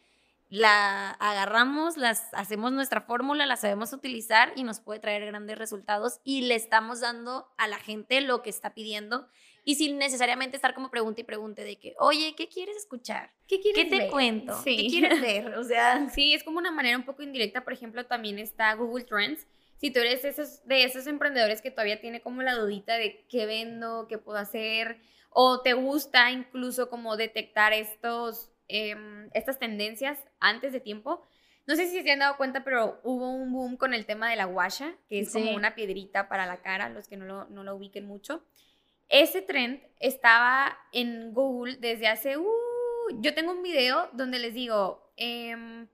la agarramos, las hacemos nuestra fórmula, la sabemos utilizar y nos puede traer grandes resultados y le estamos dando a la gente lo que está pidiendo y sin necesariamente estar como pregunta y pregunte de que, oye, ¿qué quieres escuchar? ¿Qué quieres ¿Qué te cuento? ¿Qué quieres ver? O sea, *laughs* sí, es como una manera un poco indirecta. Por ejemplo, también está Google Trends. Si tú eres esos, de esos emprendedores que todavía tiene como la dudita de qué vendo, qué puedo hacer, o te gusta incluso como detectar estos, em, estas tendencias antes de tiempo, no sé si se han dado cuenta, pero hubo un boom con el tema de la guasha, que es como una piedrita para la cara, los que no lo, no lo ubiquen mucho. Ese trend estaba en Google desde hace... Uh, yo tengo un video donde les digo, eh,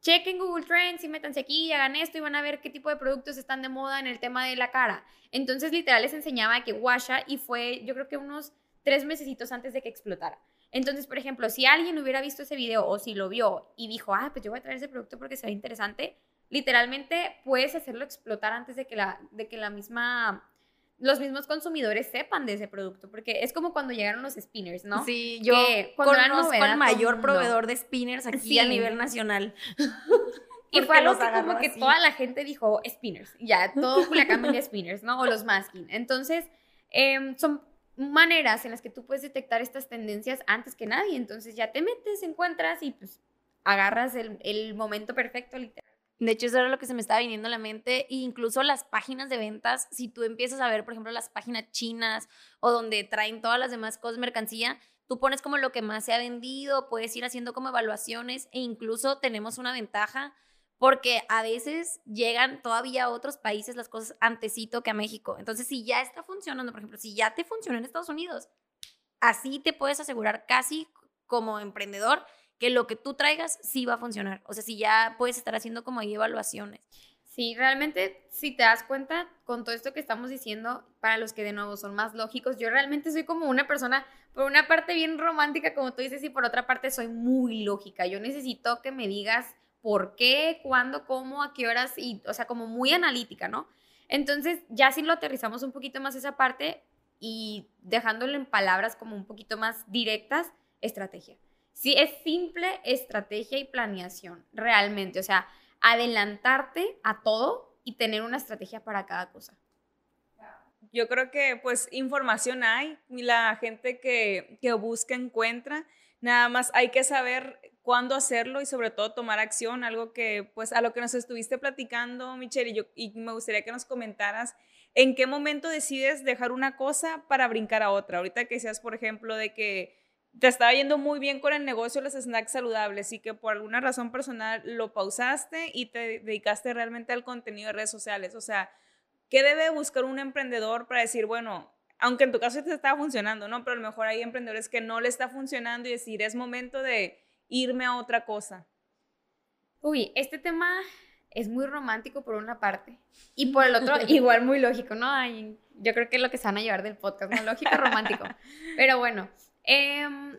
chequen Google Trends y métanse aquí y hagan esto y van a ver qué tipo de productos están de moda en el tema de la cara. Entonces, literal, les enseñaba que Washa y fue, yo creo que unos tres mesecitos antes de que explotara. Entonces, por ejemplo, si alguien hubiera visto ese video o si lo vio y dijo, ah, pues yo voy a traer ese producto porque se ve interesante, literalmente puedes hacerlo explotar antes de que la, de que la misma los mismos consumidores sepan de ese producto, porque es como cuando llegaron los spinners, ¿no? Sí, yo Que conozco al mayor proveedor de spinners aquí Sí. a nivel nacional. *laughs* Y fue algo que como que toda la gente dijo spinners. Ya, todo Culiacán vendía spinners, ¿no? O los masking. Entonces, em, son maneras en las que tú puedes detectar estas tendencias antes que nadie. Entonces ya te metes, encuentras y pues agarras el, el momento perfecto, literal. De hecho, eso era lo que se me estaba viniendo a la mente. E incluso las páginas de ventas, si tú empiezas a ver, por ejemplo, las páginas chinas o donde traen todas las demás cosas, mercancía, tú pones como lo que más se ha vendido, puedes ir haciendo como evaluaciones e incluso tenemos una ventaja porque a veces llegan todavía a otros países las cosas antecito que a México. Entonces, si ya está funcionando, por ejemplo, si ya te funciona en Estados Unidos, así te puedes asegurar casi como emprendedor que lo que tú traigas sí va a funcionar. O sea, si ya puedes estar haciendo como ahí evaluaciones. Sí, realmente, si te das cuenta con todo esto que estamos diciendo, para los que de nuevo son más lógicos, yo realmente soy como una persona, por una parte bien romántica, como tú dices, y por otra parte soy muy lógica. Yo necesito que me digas por qué, cuándo, cómo, a qué horas, y, o sea, como muy analítica, ¿no? Entonces, ya si lo aterrizamos un poquito más esa parte y dejándolo en palabras como un poquito más directas, estrategia. Sí, es simple estrategia y planeación, realmente. O sea, adelantarte a todo y tener una estrategia para cada cosa. Yo creo que pues información hay, la gente que, que busca encuentra, nada más hay que saber cuándo hacerlo y sobre todo tomar acción, algo que pues a lo que nos estuviste platicando, Michelle, y, yo, y me gustaría que nos comentaras en qué momento decides dejar una cosa para brincar a otra. Ahorita que seas, por ejemplo, de que te estaba yendo muy bien con el negocio de los snacks saludables y que por alguna razón personal lo pausaste y te dedicaste realmente al contenido de redes sociales. O sea, ¿qué debe buscar un emprendedor para decir, bueno, aunque en tu caso te estaba funcionando, ¿no? Pero a lo mejor hay emprendedores que no le está funcionando y decir, es momento de irme a otra cosa. Uy, este tema es muy romántico por una parte y por el otro *laughs* igual muy lógico, ¿no? Ay, yo creo que es lo que se van a llevar del podcast, ¿no? Lógico, *laughs* romántico. Pero bueno, em,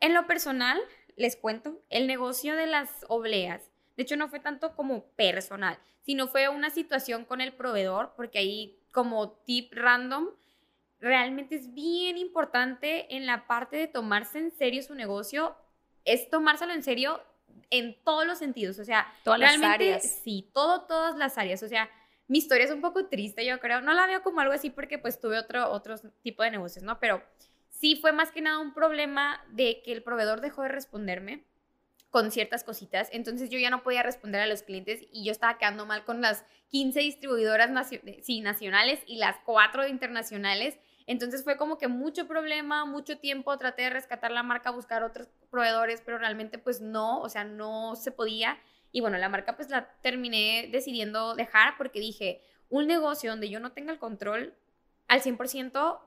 en lo personal, les cuento, el negocio de las obleas, de hecho no fue tanto como personal, sino fue una situación con el proveedor, porque ahí como tip random, realmente es bien importante en la parte de tomarse en serio su negocio, es tomárselo en serio en todos los sentidos, o sea, Todas las realmente áreas. sí, todo, todas las áreas, o sea, mi historia es un poco triste, yo creo, no la veo como algo así porque pues tuve otro, otro tipo de negocios, ¿no? Pero sí fue más que nada un problema de que el proveedor dejó de responderme con ciertas cositas, entonces yo ya no podía responder a los clientes y yo estaba quedando mal con las 15 distribuidoras nacionales y las 4 internacionales, entonces fue como que mucho problema, mucho tiempo, traté de rescatar la marca, buscar otros proveedores, pero realmente pues no, o sea, no se podía. Y bueno, la marca pues la terminé decidiendo dejar porque dije, un negocio donde yo no tenga el control al 100%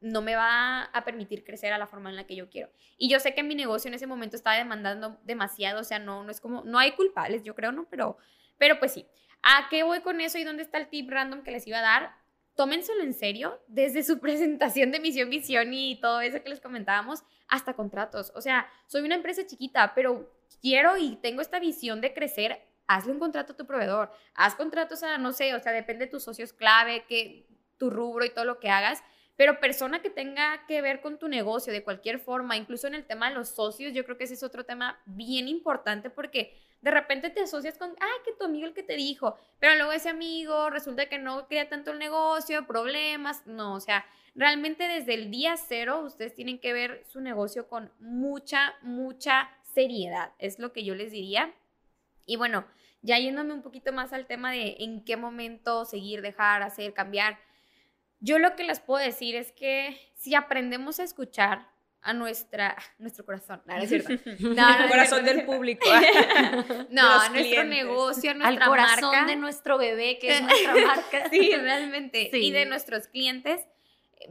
no me va a permitir crecer a la forma en la que yo quiero. Y yo sé que mi negocio en ese momento estaba demandando demasiado, o sea, no, no es como, no hay culpables, yo creo, ¿no? Pero, pero pues sí. ¿A qué voy con eso y dónde está el tip random que les iba a dar? Tómenselo en serio, desde su *laughs* presentación de misión, visión y todo eso que les comentábamos, hasta contratos. O sea, soy una empresa chiquita, pero quiero y tengo esta visión de crecer. Hazle un contrato a tu proveedor, haz contratos a, no sé, o sea, depende de tus socios clave, que tu rubro y todo lo que hagas, pero persona que tenga que ver con tu negocio de cualquier forma, incluso en el tema de los socios, yo creo que ese es otro tema bien importante porque de repente te asocias con, ay, que tu amigo el que te dijo, pero luego ese amigo resulta que no quería tanto el negocio, problemas, no, o sea, realmente desde el día cero ustedes tienen que ver su negocio con mucha, mucha seriedad, es lo que yo les diría. Y bueno, ya yéndome un poquito más al tema de en qué momento seguir, dejar, hacer, cambiar. Yo lo que les puedo decir es que si aprendemos a escuchar a nuestra, nuestro corazón, no, no es cierto. *laughs* No, Corazón del público. *laughs* No, a *laughs* nuestro clientes. negocio, a Al nuestra corazón marca. de nuestro bebé, que es nuestra marca. Sí, realmente. Sí. Y de nuestros clientes,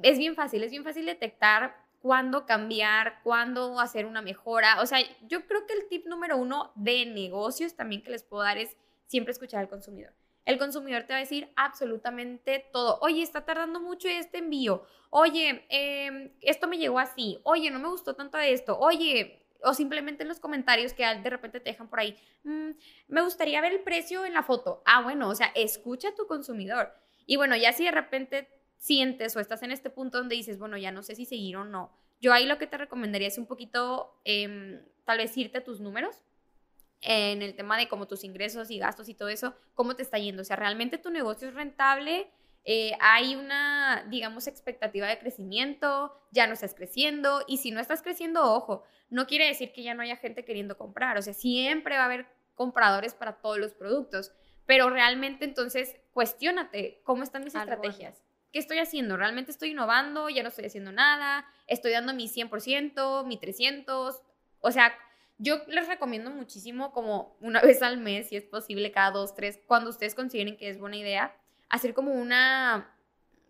es bien fácil, es bien fácil detectar cuándo cambiar, cuándo hacer una mejora. O sea, yo creo que el tip número uno de negocios también que les puedo dar es siempre escuchar al consumidor. El consumidor te va a decir absolutamente todo. Oye, está tardando mucho este envío. Oye, eh, esto me llegó así. Oye, no me gustó tanto esto. Oye, o simplemente en los comentarios que de repente te dejan por ahí. "Mm, me gustaría ver el precio en la foto. Ah, bueno, o sea, escucha a tu consumidor. Y bueno, ya si de repente sientes o estás en este punto donde dices, bueno, ya no sé si seguir o no, yo ahí lo que te recomendaría es un poquito, em, tal vez irte a tus números en el tema de como tus ingresos y gastos y todo eso, cómo te está yendo. O sea, realmente tu negocio es rentable, eh, hay una, digamos, expectativa de crecimiento, ya no estás creciendo y si no estás creciendo, ojo, no quiere decir que ya no haya gente queriendo comprar, o sea, siempre va a haber compradores para todos los productos, pero realmente entonces cuestiónate cómo están mis estrategias. ¿Qué estoy haciendo? ¿Realmente estoy innovando? ¿Ya no estoy haciendo nada? ¿Estoy dando mi 100%, mi 300? O sea, yo les recomiendo muchísimo como una *laughs* vez al mes, si es posible, cada dos, tres, cuando ustedes consideren que es buena idea, hacer como una,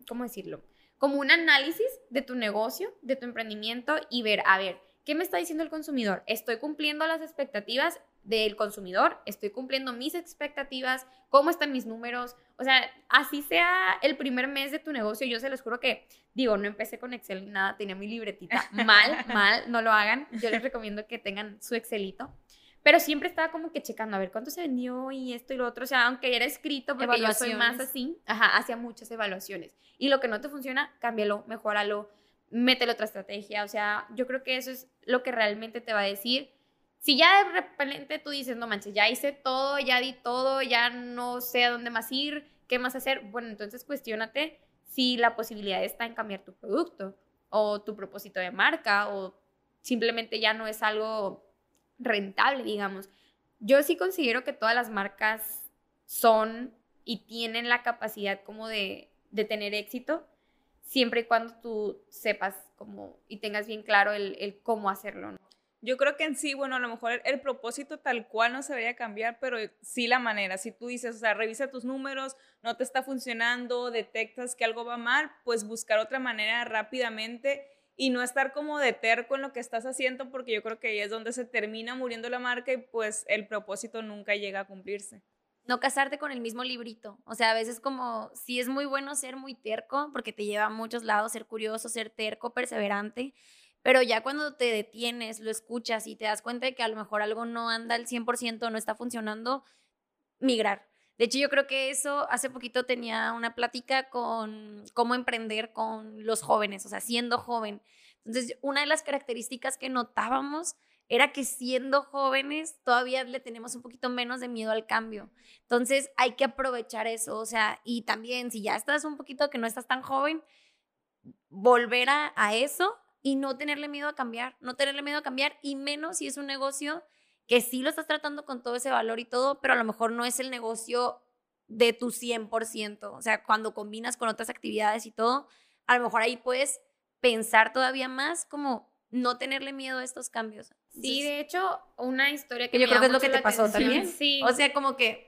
¿cómo decirlo? Como un análisis de tu negocio, de tu emprendimiento y ver, a ver, ¿qué me está diciendo el consumidor? ¿Estoy cumpliendo las expectativas del consumidor? ¿Estoy cumpliendo mis expectativas? ¿Cómo están mis números? O sea, así sea el primer mes de tu negocio, yo se los juro que, digo, no empecé con Excel ni nada, tenía mi libretita. *laughs* Mal, mal, no lo hagan. Yo les recomiendo que tengan su Excelito. Pero siempre estaba como que checando a ver cuánto se vendió y esto y lo otro. O sea, aunque era escrito, porque yo soy más así, ajá, hacía muchas evaluaciones. Y lo que no te funciona, cámbialo, mejóralo, métele otra estrategia. O sea, yo creo que eso es lo que realmente te va a decir. Si ya de repente tú dices, no manches, ya hice todo, ya di todo, ya no sé a dónde más ir, qué más hacer, bueno, entonces cuestionate si la posibilidad está en cambiar tu producto o tu propósito de marca o simplemente ya no es algo rentable, digamos. Yo sí considero que todas las marcas son y tienen la capacidad como de, tener éxito, siempre y cuando tú sepas como y tengas bien claro el, cómo hacerlo. Yo creo que en sí, bueno, a lo mejor el, propósito tal cual no se debería cambiar, pero sí la manera. Si tú dices, o sea, revisa tus números, no te está funcionando, detectas que algo va mal, pues buscar otra manera rápidamente y no estar como de terco en lo que estás haciendo, porque yo creo que ahí es donde se termina muriendo la marca y pues el propósito nunca llega a cumplirse. No casarte con el mismo librito. O sea, a veces como, sí es muy bueno ser muy terco, porque te lleva a muchos lados, ser curioso, ser terco, perseverante, pero ya cuando te detienes, lo escuchas y te das cuenta de que a lo mejor algo no anda al 100%, no está funcionando, migrar. De hecho, yo creo que eso, hace poquito tenía una plática con cómo emprender con los jóvenes, o sea, siendo joven. Entonces, una de las características que notábamos era que siendo jóvenes todavía le tenemos un poquito menos de miedo al cambio. Entonces, hay que aprovechar eso, o sea, y también si ya estás un poquito que no estás tan joven, volver a, a eso y no tenerle miedo a cambiar, no tenerle miedo a cambiar y menos si es un negocio que sí lo estás tratando con todo ese valor y todo, pero a lo mejor no es el negocio de tu 100%. O sea, cuando combinas con otras actividades y todo, a lo mejor ahí puedes pensar todavía más como no tenerle miedo a estos cambios. sí, de hecho, una historia que, yo creo que es lo que te pasó también. Sí. O sea, como que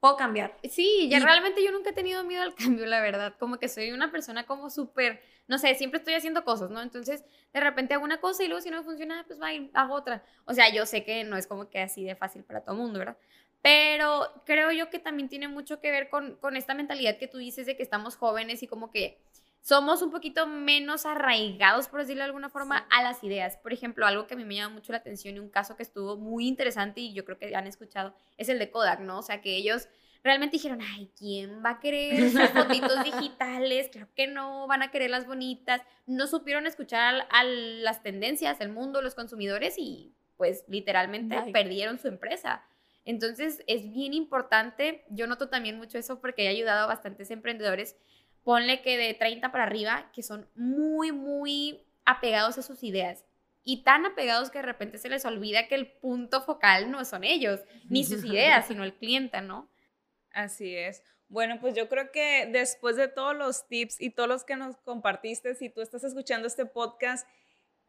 puedo cambiar. Sí, ya realmente yo nunca he tenido miedo al *laughs* cambio, la verdad. Como que soy una persona como súper, no sé, siempre estoy haciendo cosas, ¿no? Entonces, de repente hago una cosa y luego si no me funciona, pues va y hago otra. O sea, yo sé que no es como que así de fácil para todo el mundo, ¿verdad? Pero creo yo que también tiene mucho que ver con, con esta mentalidad que tú dices de que estamos jóvenes y como que somos un poquito menos arraigados, por decirlo de alguna forma, a las ideas. Por ejemplo, algo que a mí me llama mucho la atención y un caso que estuvo muy interesante y yo creo que han escuchado es el de Kodak, ¿no? O sea, que ellos realmente dijeron, ay, ¿quién va a querer sus *laughs* fotitos digitales? Claro que no, van a querer las bonitas. No supieron escuchar a las tendencias, el mundo, los consumidores y pues literalmente perdieron su empresa. Entonces es bien importante, yo noto también mucho eso porque he ayudado a bastantes emprendedores ponle que de 30 para arriba, que son muy, muy apegados a sus ideas. Y tan apegados que de repente se les olvida que el punto focal no son ellos, ni sus ideas, sino el cliente, ¿no? Así es. Bueno, pues yo creo que después de todos los tips y todos los que nos compartiste, si tú estás escuchando este podcast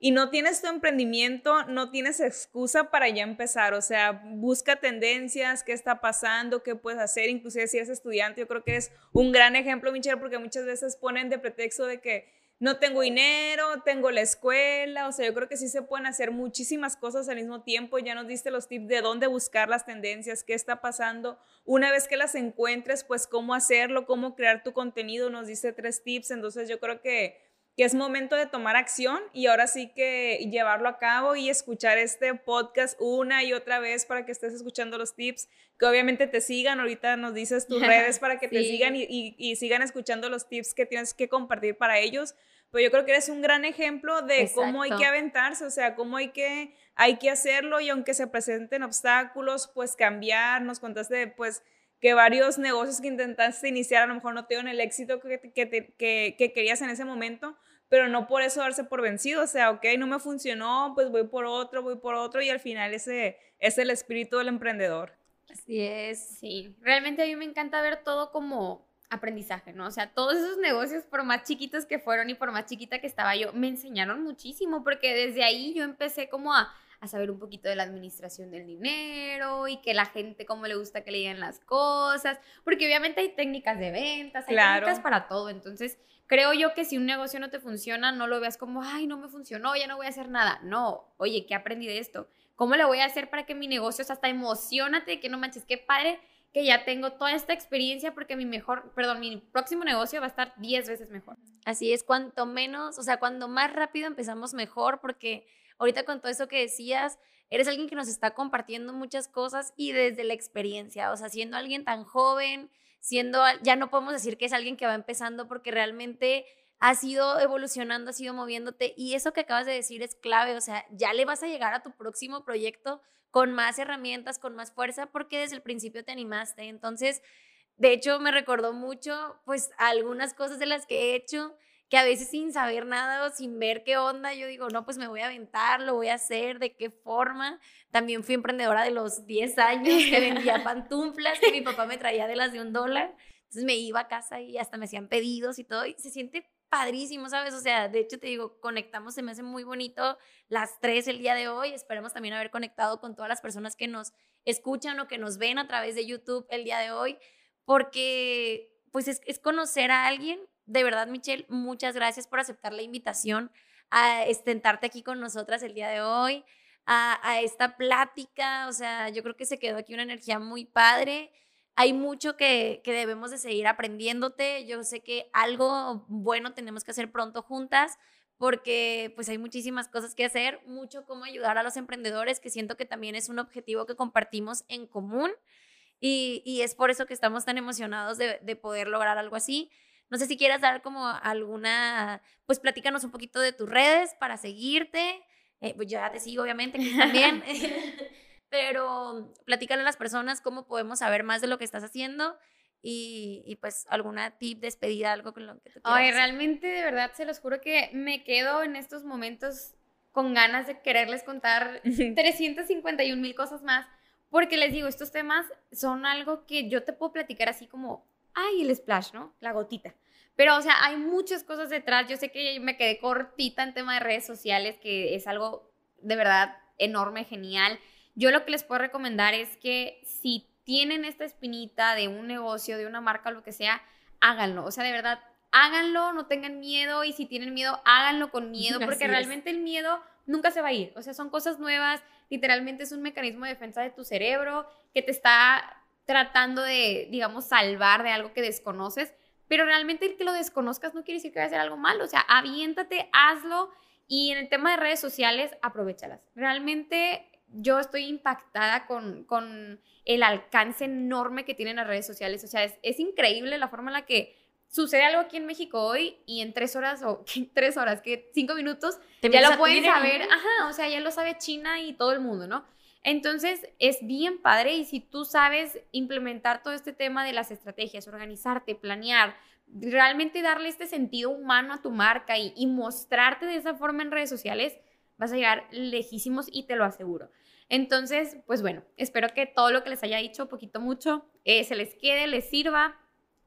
y no tienes tu emprendimiento, no tienes excusa para ya empezar. O sea, busca tendencias, qué está pasando, qué puedes hacer. Inclusive si eres estudiante, yo creo que es un gran ejemplo, Michelle, porque muchas veces ponen de pretexto de que no tengo dinero, tengo la escuela. O sea, yo creo que sí se pueden hacer muchísimas cosas al mismo tiempo. Ya nos diste los tips de dónde buscar las tendencias, qué está pasando. Una vez que las encuentres, pues cómo hacerlo, cómo crear tu contenido. Nos diste tres tips. Entonces yo creo que que es momento de tomar acción y ahora sí que llevarlo a cabo y escuchar este podcast una y otra vez para que estés escuchando los tips, que obviamente te sigan, ahorita nos dices tus *laughs* redes para que te sigan y, y, sigan escuchando los tips que tienes que compartir para ellos. Pero yo creo que eres un gran ejemplo de cómo hay que aventarse, o sea, cómo hay que, hay que hacerlo y aunque se presenten obstáculos, pues cambiar, nos contaste pues que varios negocios que intentaste iniciar a lo mejor no te dieron el éxito que, que, que, querías en ese momento, pero no por eso darse por vencido, o sea, ok, no me funcionó, pues voy por otro, voy por otro y al final ese es el espíritu del emprendedor. Así es. Sí, realmente a mí me encanta ver todo como aprendizaje, ¿no? O sea, todos esos negocios, por más chiquitos que fueron y por más chiquita que estaba yo, me enseñaron muchísimo porque desde ahí yo empecé como a a saber un poquito de la administración del dinero y que la gente cómo le gusta que le digan las cosas, porque obviamente hay técnicas de ventas, hay técnicas para todo, entonces creo yo que si un negocio no te funciona, no lo veas como, ay, no me funcionó, ya no voy a hacer nada, no, oye, ¿qué aprendí de esto? ¿Cómo le voy a hacer para que mi negocio, hasta emocionate, que no manches, qué padre que ya tengo toda esta experiencia porque mi mejor, perdón, mi próximo negocio va a estar 10 veces mejor. Así es, cuanto menos, o sea, cuando más rápido empezamos mejor porque ahorita con todo eso que decías, eres alguien que nos está compartiendo muchas cosas y desde la experiencia, o sea, siendo alguien tan joven, siendo, ya no podemos decir que es alguien que va empezando porque realmente has ido evolucionando, has ido moviéndote y eso que acabas de decir es clave, o sea, ya le vas a llegar a tu próximo proyecto con más herramientas, con más fuerza, porque desde el principio te animaste. Entonces, de hecho, me recordó mucho, pues, algunas cosas de las que he hecho que a veces sin saber nada o sin ver qué onda, yo digo, no, pues me voy a aventar, lo voy a hacer, de qué forma. También fui emprendedora de los 10 años que vendía *laughs* pantuflas que mi papá me traía de las de un dólar. Entonces me iba a casa y hasta me hacían pedidos y todo y se siente padrísimo, ¿sabes? O sea, de hecho te digo, conectamos, se me hace muy bonito las tres el día de hoy. Esperemos también haber conectado con todas las personas que nos escuchan o que nos ven a través de YouTube el día de hoy, porque pues es, es conocer a alguien de verdad, Michelle, muchas gracias por aceptar la invitación a estentarte aquí con nosotras el día de hoy, a, esta plática. O sea, yo creo que se quedó aquí una energía muy padre. Hay mucho que, que debemos de seguir aprendiéndote. Yo sé que algo bueno tenemos que hacer pronto juntas porque pues hay muchísimas cosas que hacer, mucho cómo ayudar a los emprendedores, que siento que también es un objetivo que compartimos en común y, y es por eso que estamos tan emocionados de, de poder lograr algo así. No sé si quieras dar como alguna, pues platícanos un poquito de tus redes para seguirte. Eh, pues ya te sigo, obviamente, que también. *laughs* *laughs* Pero platícale a las personas cómo podemos saber más de lo que estás haciendo y, y, pues alguna tip, despedida, algo con lo que te Ay, realmente, de verdad, se los juro que me quedo en estos momentos con ganas de quererles contar *laughs* 351 mil cosas más, porque les digo, estos temas son algo que yo te puedo platicar así como ay, el splash, ¿no? La gotita. Pero, o sea, hay muchas cosas detrás. Yo sé que me quedé cortita en tema de redes sociales, que es algo de verdad enorme, genial. Yo lo que les puedo recomendar es que si tienen esta espinita de un negocio, de una marca, lo que sea, háganlo. O sea, de verdad, háganlo, no tengan miedo y si tienen miedo, háganlo con miedo, *laughs* porque realmente el miedo nunca se va a ir. O sea, son cosas nuevas, literalmente es un mecanismo de defensa de tu cerebro que te está tratando de, digamos, salvar de algo que desconoces, pero realmente el que lo desconozcas no quiere decir que vaya a ser algo malo, o sea, aviéntate, hazlo y en el tema de redes sociales, aprovechalas. Realmente yo estoy impactada con, con el alcance enorme que tienen las redes sociales, o sea, es, es increíble la forma en la que sucede algo aquí en México hoy y en tres horas o *laughs* tres horas, que cinco minutos, ya lo pueden saber, ajá, o sea, ya lo sabe China y todo el mundo, ¿no? Entonces, es bien padre y si tú sabes implementar todo este tema de las estrategias, organizarte, planear, realmente darle este sentido humano a tu marca y, mostrarte de esa forma en redes sociales, vas a llegar lejísimos y te lo aseguro. Entonces, pues bueno, espero que todo lo que les haya dicho, poquito mucho, eh, se les quede, les sirva.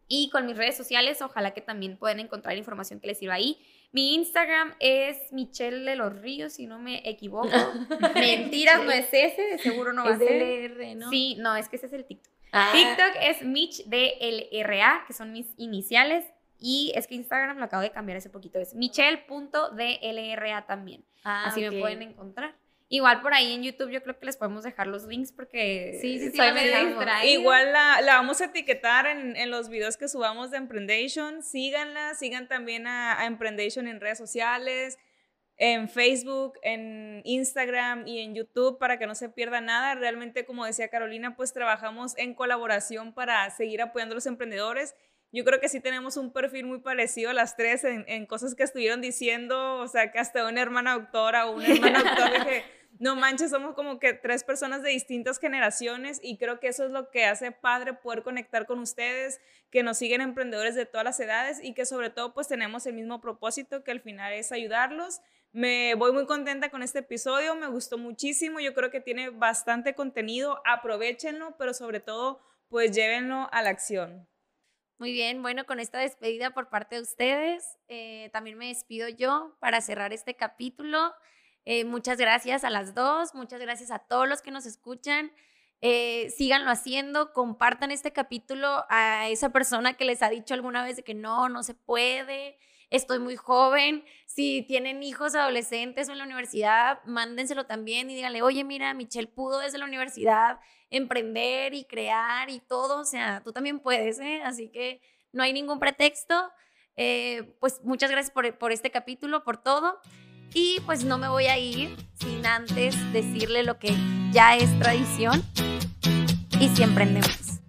Y con mis redes sociales, ojalá que también puedan encontrar información que les sirva ahí. Mi Instagram es Michelle de los Ríos, si no me equivoco. *laughs* Mentiras, no es ese, de seguro no va a ser. LR, ¿no? Sí, no, es que ese es el TikTok. Ah. TikTok es Mich de LRA, que son mis iniciales. Y es que Instagram lo acabo de cambiar hace poquito. Es michelle.dlra también. Ah, Así me pueden encontrar. Igual por ahí en YouTube yo creo que les podemos dejar los links porque sí, sí, sí, soy medio distraída. Igual la, la, vamos a etiquetar en, en, los videos que subamos de Emprendation. Síganla, sigan también a, a Emprendation en redes sociales, en Facebook, en Instagram y en YouTube para que no se pierda nada. Realmente, como decía Carolina, pues trabajamos en colaboración para seguir apoyando a los emprendedores yo creo que sí tenemos un perfil muy parecido a las tres en, en, cosas que estuvieron diciendo, o sea, que hasta una hermana doctora o un hermano doctor que *laughs* no manches, somos como que tres personas de distintas generaciones y creo que eso es lo que hace padre poder conectar con ustedes, que nos siguen emprendedores de todas las edades y que sobre todo pues tenemos el mismo propósito que al final es ayudarlos. Me voy muy contenta con este episodio, me gustó muchísimo, yo creo que tiene bastante contenido, aprovechenlo, pero sobre todo pues llévenlo a la acción. Muy bien, bueno, con esta despedida por parte de ustedes, eh, también me despido yo para cerrar este capítulo. Eh, muchas gracias a las dos, muchas gracias a todos los que nos escuchan. Eh, síganlo haciendo, compartan este capítulo a esa persona que les ha dicho alguna vez que no, no se puede, estoy muy joven. Si tienen hijos adolescentes o en la universidad, mándenselo también y díganle, oye, mira, Michelle pudo desde la universidad emprender y crear y todo, o sea, tú también puedes, ¿eh? Así que no hay ningún pretexto. Eh, pues muchas gracias por, por este capítulo, por todo. Y pues no me voy a ir sin antes decirle lo que ya es tradición y si emprendemos.